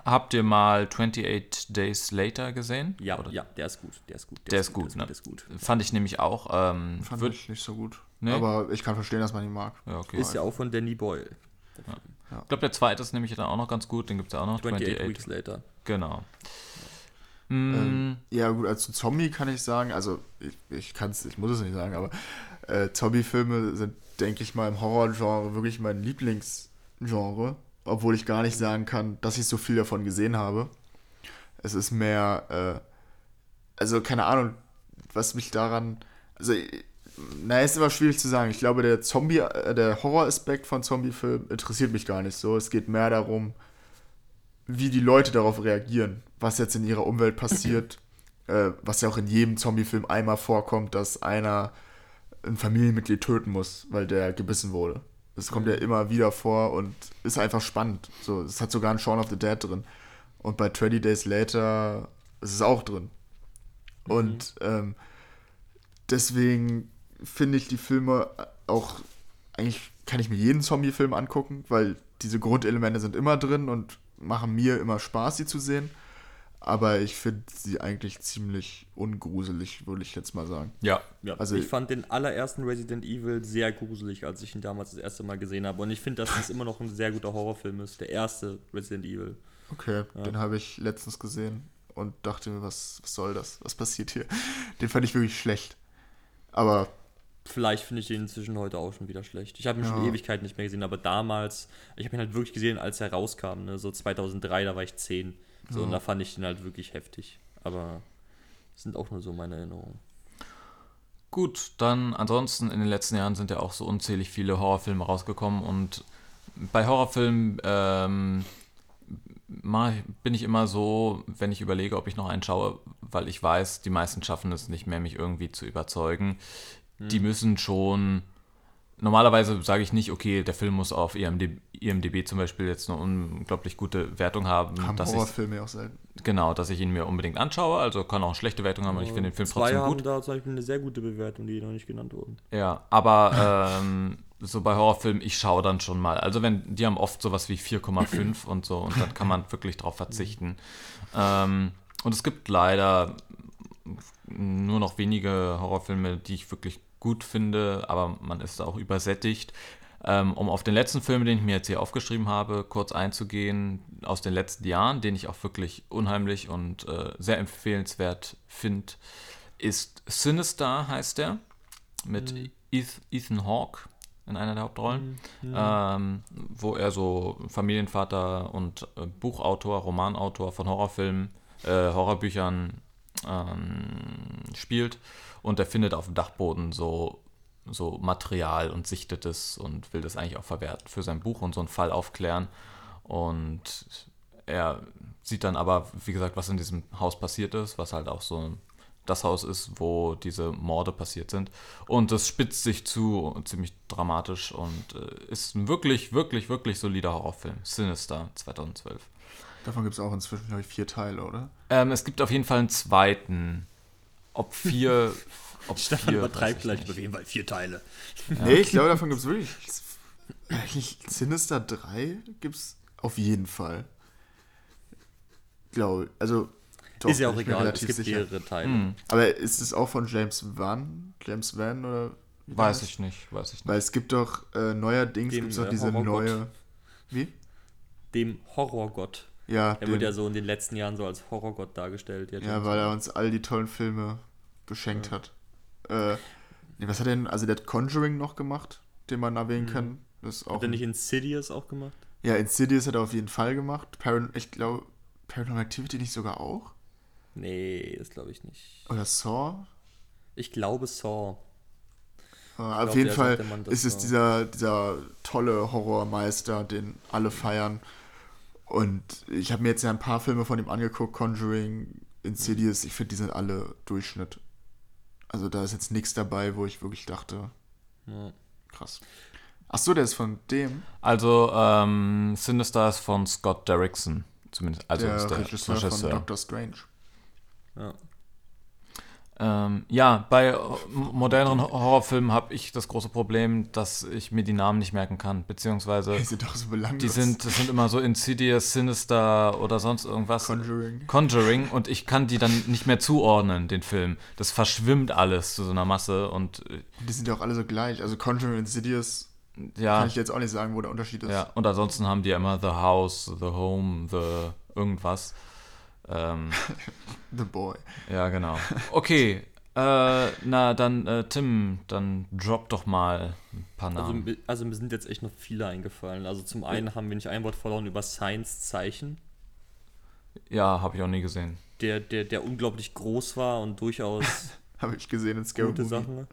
habt ihr mal 28 Days Later gesehen? Ja, Oder? ja, der ist gut, der ist gut. Der, der ist, gut, gut, ne? Der ist gut. Fand ich nämlich auch. Ähm, Fand ich nicht so gut. Nee? Aber ich kann verstehen, dass man ihn mag. Ja, okay. Ist ja auch von Danny Boyle. Ja. Ja. Ich glaube, der zweite ist nämlich dann auch noch ganz gut, den gibt es ja auch noch. 28, 28 Weeks Later. Genau. Ähm, ja, gut, also Zombie kann ich sagen, also ich, ich kann es, ich muss es nicht sagen, aber äh, Zombie-Filme sind, denke ich mal, im Horror-Genre wirklich mein Lieblingsgenre, obwohl ich gar nicht sagen kann, dass ich so viel davon gesehen habe. Es ist mehr, äh, also keine Ahnung, was mich daran, also na, ist immer schwierig zu sagen. Ich glaube, der Zombie, äh, der Horroraspekt von Zombie-Filmen interessiert mich gar nicht so. Es geht mehr darum, wie die Leute darauf reagieren, was jetzt in ihrer Umwelt passiert, äh, was ja auch in jedem Zombie-Film einmal vorkommt, dass einer ein Familienmitglied töten muss, weil der gebissen wurde. Es kommt ja immer wieder vor und ist einfach spannend. So, es hat sogar einen Shaun of the Dead drin. Und bei 20 Days Later ist es auch drin. Und ähm, deswegen finde ich die Filme auch, eigentlich kann ich mir jeden Zombie-Film angucken, weil diese Grundelemente sind immer drin und machen mir immer Spaß, sie zu sehen. Aber ich finde sie eigentlich ziemlich ungruselig, würde ich jetzt mal sagen. Ja. Ja, Also- ich fand den allerersten Resident Evil sehr gruselig, als ich ihn damals das erste Mal gesehen habe. Und ich finde, dass es immer noch ein sehr guter Horrorfilm ist. Der erste Resident Evil. Okay, den habe ich letztens gesehen und dachte mir, was, was soll das? Was passiert hier? Den fand ich wirklich schlecht. Aber Vielleicht finde ich den inzwischen heute auch schon wieder schlecht. Ich habe ihn schon Ja. Ewigkeit nicht mehr gesehen, aber damals, ich habe ihn halt wirklich gesehen, als er rauskam, ne? so 2003, da war ich 10. So, und da fand ich den halt wirklich heftig. Aber das sind auch nur so meine Erinnerungen. Gut, dann ansonsten in den letzten Jahren sind ja auch so unzählig viele Horrorfilme rausgekommen und bei Horrorfilmen ähm, bin ich immer so, wenn ich überlege, ob ich noch einen schaue, weil ich weiß, die meisten schaffen es nicht mehr, mich irgendwie zu überzeugen. Die müssen schon. Normalerweise sage ich nicht, okay, der Film muss auf IMDb, IMDb zum Beispiel jetzt eine unglaublich gute Wertung haben, haben dass ich Horrorfilme auch selten. genau, dass ich ihn mir unbedingt anschaue. Also kann auch eine schlechte Wertung haben, aber ich finde den Film Zwei trotzdem haben gut. da zum Beispiel eine sehr gute Bewertung, die noch nicht genannt wurden. Ja, aber ähm, so bei Horrorfilmen, ich schaue dann schon mal. Also wenn, die haben oft sowas wie 4,5 und so und dann kann man wirklich drauf verzichten. Ähm, und es gibt leider nur noch wenige Horrorfilme, die ich wirklich gut finde, aber man ist auch übersättigt. Ähm, um auf den letzten Film, den ich mir jetzt hier aufgeschrieben habe, kurz einzugehen, aus den letzten Jahren, den ich auch wirklich unheimlich und äh, sehr empfehlenswert finde, ist Sinister, heißt der, mit Eth- Ethan Hawke in einer der Hauptrollen, ähm, wo er so Familienvater und äh, Buchautor, Romanautor von Horrorfilmen, äh, Horrorbüchern ähm, spielt und er findet auf dem Dachboden so, so Material und sichtet es und will das eigentlich auch verwerten für sein Buch und so einen Fall aufklären. Und er sieht dann aber, wie gesagt, was in diesem Haus passiert ist, was halt auch so das Haus ist, wo diese Morde passiert sind. Und das spitzt sich zu, ziemlich dramatisch und äh, ist ein wirklich, wirklich, wirklich solider Horrorfilm. Sinister 2012. Davon gibt es auch inzwischen, glaube ich, vier Teile, oder? Ähm, es gibt auf jeden Fall einen zweiten. Ob vier. Ob Stefan vier, übertreibt ich gleich auf jeden Fall vier Teile. Nee, ich glaube, davon gibt es wirklich. Eigentlich Sinister 3 gibt es auf jeden Fall. Glaube Also. doch, ist ja auch egal, es gibt sicher. mehrere Teile. Hm, Aber ist es auch von James Van? James Van oder? weiß ich nicht, weiß ich nicht. Weil es gibt doch äh, neuerdings Dem, gibt's doch äh, diese Horrorgott. neue. Wie? Dem Horrorgott. Ja, Er wird ja so in den letzten Jahren so als Horrorgott dargestellt. jetzt. ja, weil er uns all die tollen Filme geschenkt hat. Äh, nee, was hat er denn? Also der hat Conjuring noch gemacht, den man erwähnen Mhm. kann. Das auch Hat er nicht Insidious auch gemacht? Ja, Insidious hat er auf jeden Fall gemacht. Paran ich glaube, Paranormal Activity nicht sogar auch? Nee, das glaube ich nicht. Oder Saw? Ich glaube Saw. Äh, auf glaub, jeden Fall ist es dieser, dieser tolle Horrormeister, den alle feiern. Und ich habe mir jetzt ja ein paar Filme von ihm angeguckt, Conjuring, Insidious. Ich finde, die sind alle Durchschnitt. Also da ist jetzt nichts dabei, wo ich wirklich dachte, Ja. krass. Ach so, der ist von dem, Also, ähm, Sinister ist von Scott Derrickson. Zumindest, also der ist der Regisseur, Regisseur. von Doctor Strange. Ja. Ähm, ja, bei ho- moderneren Horrorfilmen habe ich das große Problem, dass ich mir die Namen nicht merken kann. Beziehungsweise Die sind doch so die sind, das sind immer so Insidious, Sinister oder sonst irgendwas. Conjuring. Conjuring und ich kann die dann nicht mehr zuordnen, den Film. Das verschwimmt alles zu so einer Masse und äh, Die sind ja auch alle so gleich. Also Conjuring Insidious ja, kann ich jetzt auch nicht sagen, wo der Unterschied ist. ja. Und ansonsten haben die ja immer The House, The Home, The irgendwas. Ähm, The Boy. ja, genau. Okay, äh, na dann äh, Tim, dann drop doch mal ein paar Also, Namen. mi- also mir sind jetzt echt noch viele eingefallen. Also zum einen haben wir nicht ein Wort verloren über Science-Zeichen, ja, habe ich auch nie gesehen. der, der, der unglaublich groß war und durchaus Habe ich gesehen in Scary gute Movie. Sachen.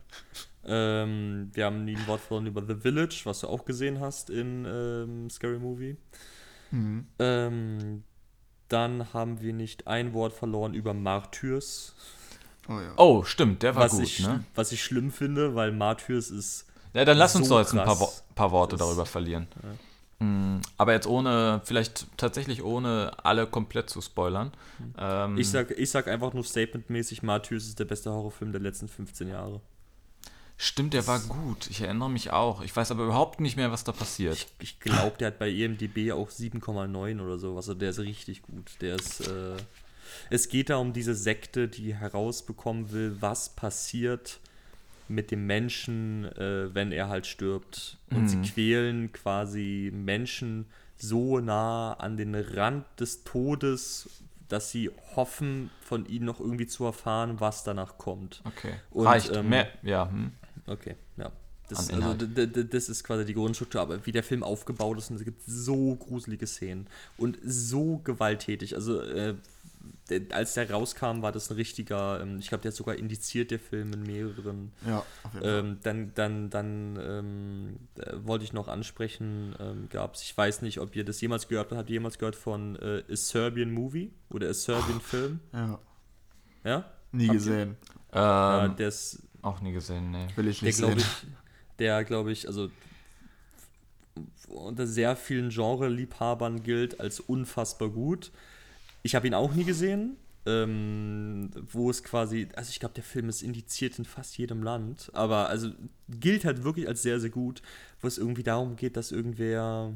Ähm, wir haben nie ein Wort verloren über The Village, was du auch gesehen hast in ähm, Scary Movie. Mhm. Ähm, dann haben wir nicht ein Wort verloren über Martyrs, Oh ja. Oh, stimmt, der war was, gut, ich, ne? was ich schlimm finde, weil Martyrs ist Ja, dann lass uns so doch jetzt ein paar, Wo paar Worte darüber verlieren. Mm, Aber jetzt ohne, vielleicht tatsächlich ohne alle komplett zu spoilern. Ähm, Ich sag, ich sag einfach nur statementmäßig, Matthäus ist der beste Horrorfilm der letzten 15 Jahre. Stimmt, der war gut. Ich erinnere mich auch. Ich weiß aber überhaupt nicht mehr, was da passiert. Ich, ich glaube, der hat bei E IMDb auch 7,9 oder so. Also der ist richtig gut. Der ist. Äh, es geht da um diese Sekte, die herausbekommen will, was passiert mit dem Menschen, äh, wenn er halt stirbt. Und sie quälen quasi Menschen so nah an den Rand des Todes, dass sie hoffen, von ihnen noch irgendwie zu erfahren, was danach kommt. Okay. Und, Reicht. ähm, mehr, ja. Hm. Okay, ja. Das, also, das ist quasi die Grundstruktur, aber wie der Film aufgebaut ist, und es gibt so gruselige Szenen und so gewalttätig. Also, äh, der, als der rauskam, war das ein richtiger, ähm, ich glaube, der ist sogar indiziert, der Film in mehreren. Ja, auf jeden Fall. Ähm, dann dann, dann ähm, äh, wollte ich noch ansprechen, ähm, gab es, ich weiß nicht, ob ihr das jemals gehört habt, habt ihr jemals gehört von äh, A Serbian Movie oder A Serbian Film? Ja, Ja? nie Habt ihr- gesehen. Ja, Ähm, der ist auch nie gesehen, nee. Will ich der nicht glaube sehen. ich, der glaube ich, also unter sehr vielen Genre-Liebhabern gilt als unfassbar gut. Ich habe ihn auch nie gesehen, ähm, wo es quasi, also ich glaube, der Film ist indiziert in fast jedem Land, aber also gilt halt wirklich als sehr, sehr gut, wo es irgendwie darum geht, dass irgendwer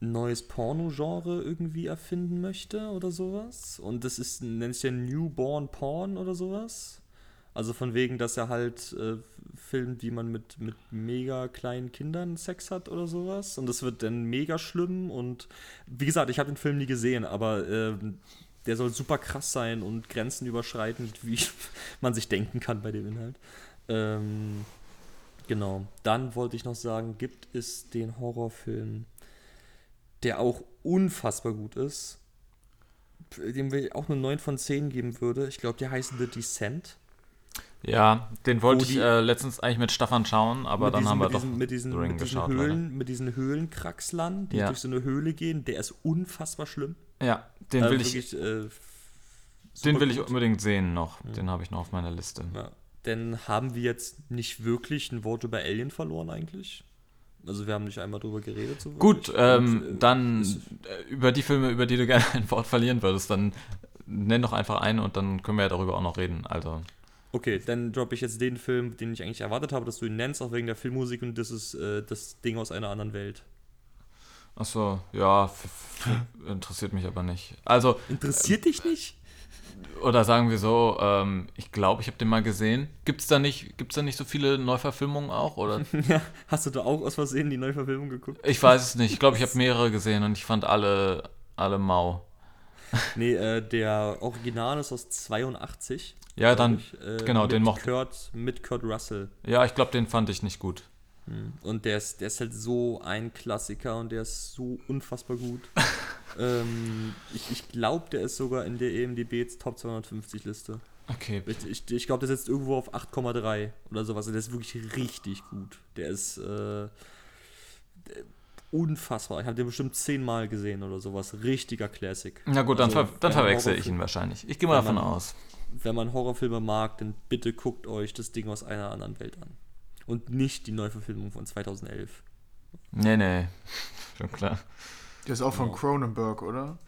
ein neues Porno-Genre irgendwie erfinden möchte oder sowas. Und das ist, nennt sich ja Newborn Porn oder sowas. Also von wegen, dass er halt äh, filmt, wie man mit, mit mega kleinen Kindern Sex hat oder sowas. Und das wird dann mega schlimm. Und wie gesagt, ich habe den Film nie gesehen, aber ähm, der soll super krass sein und grenzenüberschreitend, wie man sich denken kann bei dem Inhalt. Ähm, genau. Dann wollte ich noch sagen, gibt es den Horrorfilm, der auch unfassbar gut ist, dem wir auch eine 9 von 10 geben würde. Ich glaube, der heißt The Descent. Ja, den wollte Wo ich äh, letztens eigentlich mit Stefan schauen, aber dann diesen, haben wir mit doch diesen, mit diesen, The Ring mit diesen geschaut. leider. Höhlen, mit diesen Höhlenkraxlern, die Ja. durch so eine Höhle gehen, der ist unfassbar schlimm. Ja, den Äh, will ich, wirklich, äh, den will ich gut. unbedingt sehen noch. Den habe ich noch auf meiner Liste. Ja. Denn haben wir jetzt nicht wirklich ein Wort über Alien verloren eigentlich? Also wir haben nicht einmal drüber geredet. So Gut, ähm, Und, äh, dann äh, über die Filme, über die du gerne ein Wort verlieren würdest, dann nenn doch einfach einen und dann können wir ja darüber auch noch reden. Also, Okay, dann droppe ich jetzt den Film, den ich eigentlich erwartet habe, dass du ihn nennst, auch wegen der Filmmusik und das ist äh, das Ding aus einer anderen Welt. achso, ja, interessiert mich aber nicht. Also, Interessiert dich nicht? oder sagen wir so, ähm, ich glaube, ich habe den mal gesehen. Gibt es da, nicht- gibt's da nicht so viele Neuverfilmungen auch? Oder? ja, hast du da auch aus Versehen die Neuverfilmung geguckt? Ich weiß es nicht. Ich glaube, ich habe mehrere gesehen und ich fand alle, alle mau. Nee, äh, der Original ist aus 82. Ja, dann, ich, äh, genau, mit den mochte Kurt, Mit Kurt Russell. Ja, ich glaube, den fand ich nicht gut. Und der ist, der ist halt so ein Klassiker und der ist so unfassbar gut. ähm, ich ich glaube, der ist sogar in der EMDB Top 250 Liste. Okay. Ich, ich, ich glaube, der sitzt irgendwo auf 8,3 oder sowas. Der ist wirklich richtig gut. Der ist äh, unfassbar. Ich habe den bestimmt zehnmal gesehen oder sowas. Richtiger Classic. Na gut, dann, Also, ver dann verwechsel ich ihn wahrscheinlich. Ich gehe mal davon aus. Wenn man Horrorfilme mag, dann bitte guckt euch das Ding aus einer anderen Welt an. Und nicht die Neuverfilmung von 2011. Nee, nee. Schon klar. Der ist auch von Genau. Cronenberg, oder?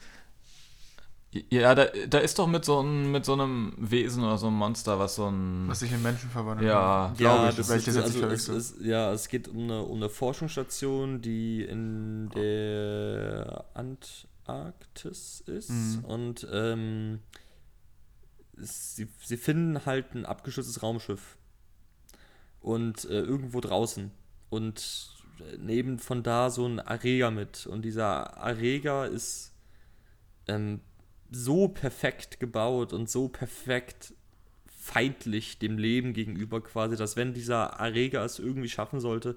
Ja, da, da ist doch mit so, einem, mit so einem Wesen oder so einem Monster, was so ein. Was sich in Menschen verwandelt. Ja. Glaube ich, das ist, also es, ist, ja, es geht um eine, um eine Forschungsstation, die in der Antarktis ist. Mhm. Und ähm, es- sie, sie finden halt ein abgeschütztes Raumschiff. Und äh, irgendwo draußen. Und äh, neben von da so ein Erreger mit. Und dieser Erreger ist ähm, so perfekt gebaut und so perfekt feindlich dem Leben gegenüber quasi, dass wenn dieser Erreger es irgendwie schaffen sollte,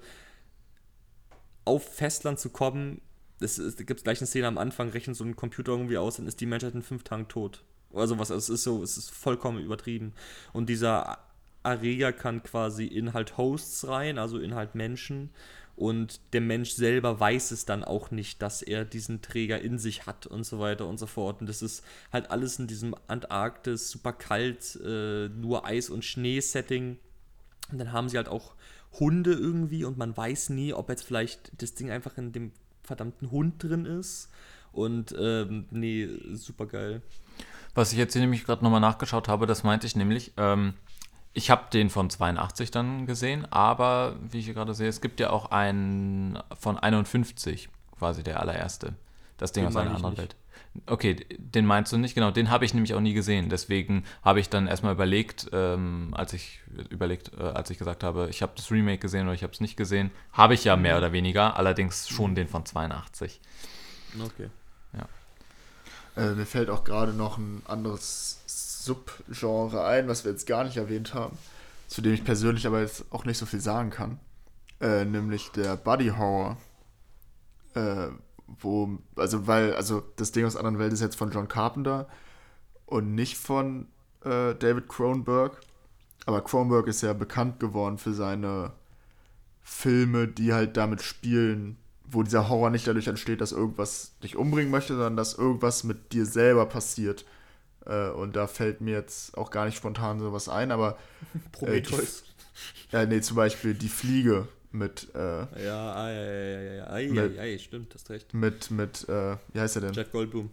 auf Festland zu kommen, es, es gibt gleich eine Szene am Anfang, rechnet so ein Computer irgendwie aus, dann ist die Menschheit in fünf Tagen tot. Oder sowas. Also es ist so, es ist vollkommen übertrieben. Und dieser Erreger kann quasi in halt Hosts rein, also in halt Menschen. Und der Mensch selber weiß es dann auch nicht, dass er diesen Träger in sich hat und so weiter und so fort. Und das ist halt alles in diesem Antarktis, super kalt, äh, nur Eis- und Schnee-Setting. Und dann haben sie halt auch Hunde irgendwie und man weiß nie, ob jetzt vielleicht das Ding einfach in dem verdammten Hund drin ist. Und ähm, nee, super geil. Was ich jetzt hier nämlich gerade nochmal nachgeschaut habe, das meinte ich nämlich, ähm, ich habe den von 82 dann gesehen, aber wie ich hier gerade sehe, es gibt ja auch einen von 51, quasi der allererste. Das Ding Den aus einer anderen. Welt. Okay, den meinst du nicht, genau, den habe ich nämlich auch nie gesehen. Deswegen habe ich dann erstmal überlegt, ähm, als ich überlegt, äh, als ich gesagt habe, ich habe das Remake gesehen oder ich habe es nicht gesehen, habe ich ja mehr oder weniger, allerdings schon den von 82. Okay. Äh, mir fällt auch gerade noch ein anderes Subgenre ein, was wir jetzt gar nicht erwähnt haben, zu dem ich persönlich aber jetzt auch nicht so viel sagen kann. Äh, nämlich der Buddy Horror. Äh, wo, also weil, also das Ding aus anderen Welt ist jetzt von John Carpenter und nicht von äh, David Cronenberg. Aber Cronenberg ist ja bekannt geworden für seine Filme, die halt damit spielen, wo dieser Horror nicht dadurch entsteht, dass irgendwas dich umbringen möchte, sondern dass irgendwas mit dir selber passiert. Äh, und da fällt mir jetzt auch gar nicht spontan sowas ein, aber Prometheus. ja, nee, zum Beispiel die Fliege mit, äh, ja, ei, ei, ei, ei, Mit- ei, ei, stimmt, hast recht. mit, mit, äh, wie heißt er denn? Jeff Goldblum.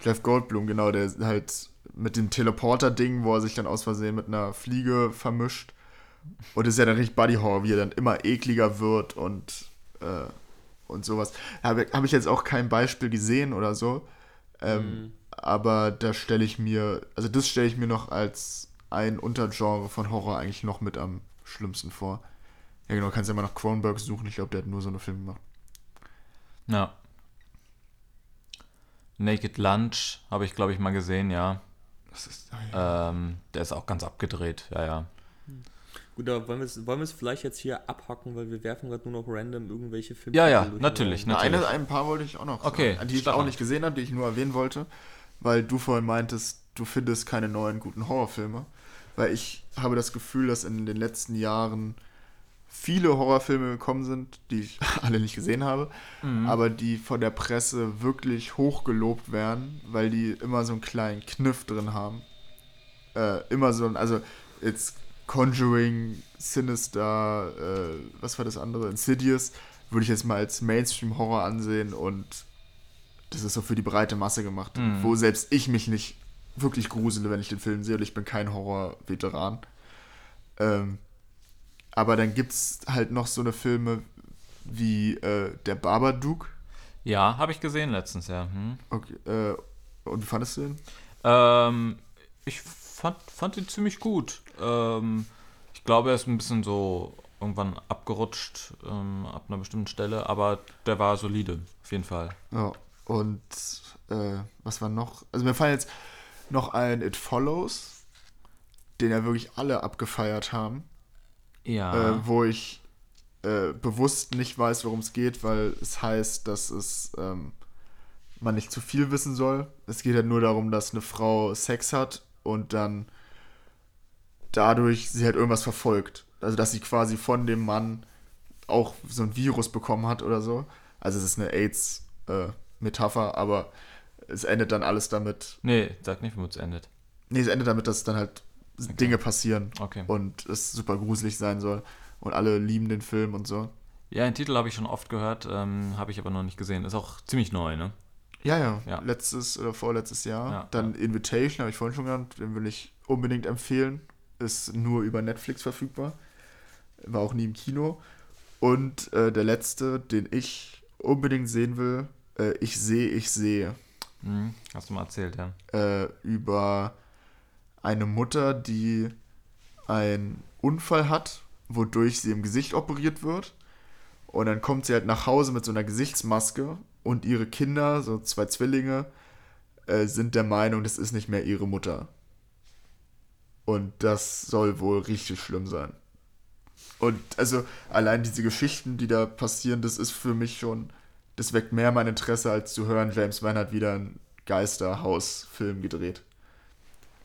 Jeff Goldblum, genau, der halt mit dem Teleporter-Ding, wo er sich dann aus Versehen mit einer Fliege vermischt. Und das ist ja dann richtig Buddy Horror, wie er dann immer ekliger wird und, äh, und sowas. Habe hab ich jetzt auch kein Beispiel gesehen oder so. Ähm, Mhm. Aber da stelle ich mir, also das stelle ich mir noch als ein Untergenre von Horror eigentlich noch mit am schlimmsten vor. Ja genau, kannst ja mal nach Cronenberg suchen. Ich glaube, der hat nur so eine Filme gemacht. Ja. Naked Lunch habe ich, glaube ich, mal gesehen, ja. Das ist, ah, ja. Ähm, der ist auch ganz abgedreht, ja, ja. Gut, da wollen wir es wollen vielleicht jetzt hier abhacken, weil wir werfen gerade nur noch random irgendwelche Filme. Ja, ja, natürlich, Na, natürlich. eine, ein paar wollte ich auch noch Okay, sagen, die ich auch nicht gesehen habe, die ich nur erwähnen wollte, weil du vorhin meintest, du findest keine neuen guten Horrorfilme. Weil ich habe das Gefühl, dass in den letzten Jahren viele Horrorfilme gekommen sind, die ich alle nicht gesehen habe, Mhm. aber die von der Presse wirklich hochgelobt werden, weil die immer so einen kleinen Kniff drin haben. Äh, immer so ein, also jetzt Conjuring, Sinister, äh, was war das andere? Insidious, würde ich jetzt mal als Mainstream-Horror ansehen und das ist so für die breite Masse gemacht, Mhm. wo selbst ich mich nicht wirklich grusele, wenn ich den Film sehe und ich bin kein Horror-Veteran. Ähm, aber dann gibt es halt noch so eine Filme wie äh, Der Babadook. Ja, habe ich gesehen letztens, ja. Hm. Okay, äh, und wie fandest du den? Ähm, ich fand, fand ihn ziemlich gut. Ähm, ich glaube, er ist ein bisschen so irgendwann abgerutscht ähm, ab einer bestimmten Stelle, aber der war solide, auf jeden Fall. Ja, und äh, was war noch? Also mir fallen jetzt noch ein It Follows, den ja wirklich alle abgefeiert haben, Ja. äh, wo ich äh, bewusst nicht weiß, worum es geht, weil es heißt, dass es ähm, man nicht zu viel wissen soll. Es geht ja nur darum, dass eine Frau Sex hat und dann dadurch sie halt irgendwas verfolgt. Also dass sie quasi von dem Mann auch so ein Virus bekommen hat oder so. Also es ist eine AIDS-Metapher, aber es endet dann alles damit. nee, sag nicht, womit es endet. Nee, es endet damit, dass dann halt Dinge passieren Okay. und es super gruselig sein soll. Und alle lieben den Film und so. Ja, den Titel habe ich schon oft gehört, ähm, habe ich aber noch nicht gesehen. Ist auch ziemlich neu, ne? Ja, ja, Ja. letztes oder vorletztes Jahr. Ja, dann Invitation, habe ich vorhin schon genannt, den will ich unbedingt empfehlen. Ist nur über Netflix verfügbar. War auch nie im Kino. Und äh, der letzte, den ich unbedingt sehen will, äh, Ich sehe, ich sehe. Hm, hast du mal erzählt, ja. Äh, über eine Mutter, die einen Unfall hat, wodurch sie im Gesicht operiert wird. Und dann kommt sie halt nach Hause mit so einer Gesichtsmaske und ihre Kinder, so zwei Zwillinge, äh, sind der Meinung, das ist nicht mehr ihre Mutter. Und das soll wohl richtig schlimm sein. Und also allein diese Geschichten, die da passieren, das ist für mich schon, das weckt mehr mein Interesse, als zu hören, James Wan hat wieder einen Geisterhaus-Film gedreht.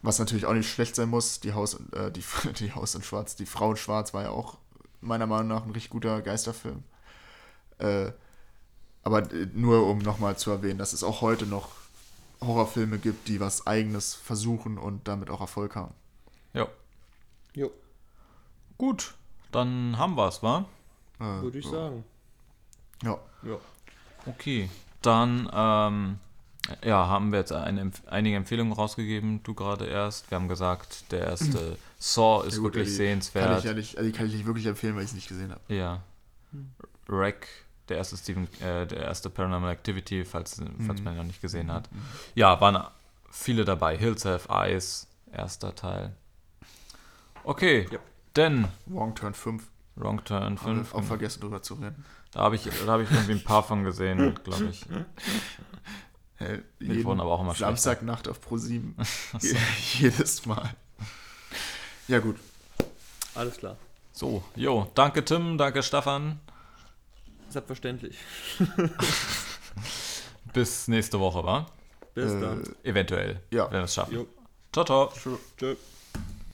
Was natürlich auch nicht schlecht sein muss. Die Haus, äh, die, die Haus in Schwarz, die Frau in Schwarz war ja auch meiner Meinung nach ein richtig guter Geisterfilm. Äh, aber äh, nur um nochmal zu erwähnen, dass es auch heute noch Horrorfilme gibt, die was Eigenes versuchen und damit auch Erfolg haben. Ja. Jo. Gut, dann haben wir es, wa? Äh, Würde ich ja. sagen. Ja. Ja. Okay. Dann, ähm, ja, haben wir jetzt eine, einige Empfehlungen rausgegeben. Du gerade erst. Wir haben gesagt, der erste Saw ist Ja, gut, wirklich die sehenswert. Kann ich ja nicht, also die kann ich nicht wirklich empfehlen, weil ich es nicht gesehen habe. Ja. Wreck, der erste Steven, äh, der erste Paranormal Activity, falls, falls man ihn noch nicht gesehen hat. Ja, waren viele dabei. Hills Have Eyes, erster Teil. Okay, Ja. denn Wrong Turn 5. Wrong Turn Haben 5. wir auch vergessen drüber zu reden. Da habe ich, da hab ich irgendwie ein paar von gesehen, glaube ich. Äh, Die wurden aber auch immer. Samstagnacht auf Pro 7. Jedes Mal. Ja, gut. Alles klar. So, jo, danke Tim, danke Stefan. Selbstverständlich. Bis nächste Woche, wa? Bis Äh, dann. Eventuell, Ja. wenn wir es schaffen. Jo. Ciao, ciao. Tschö. Tschö.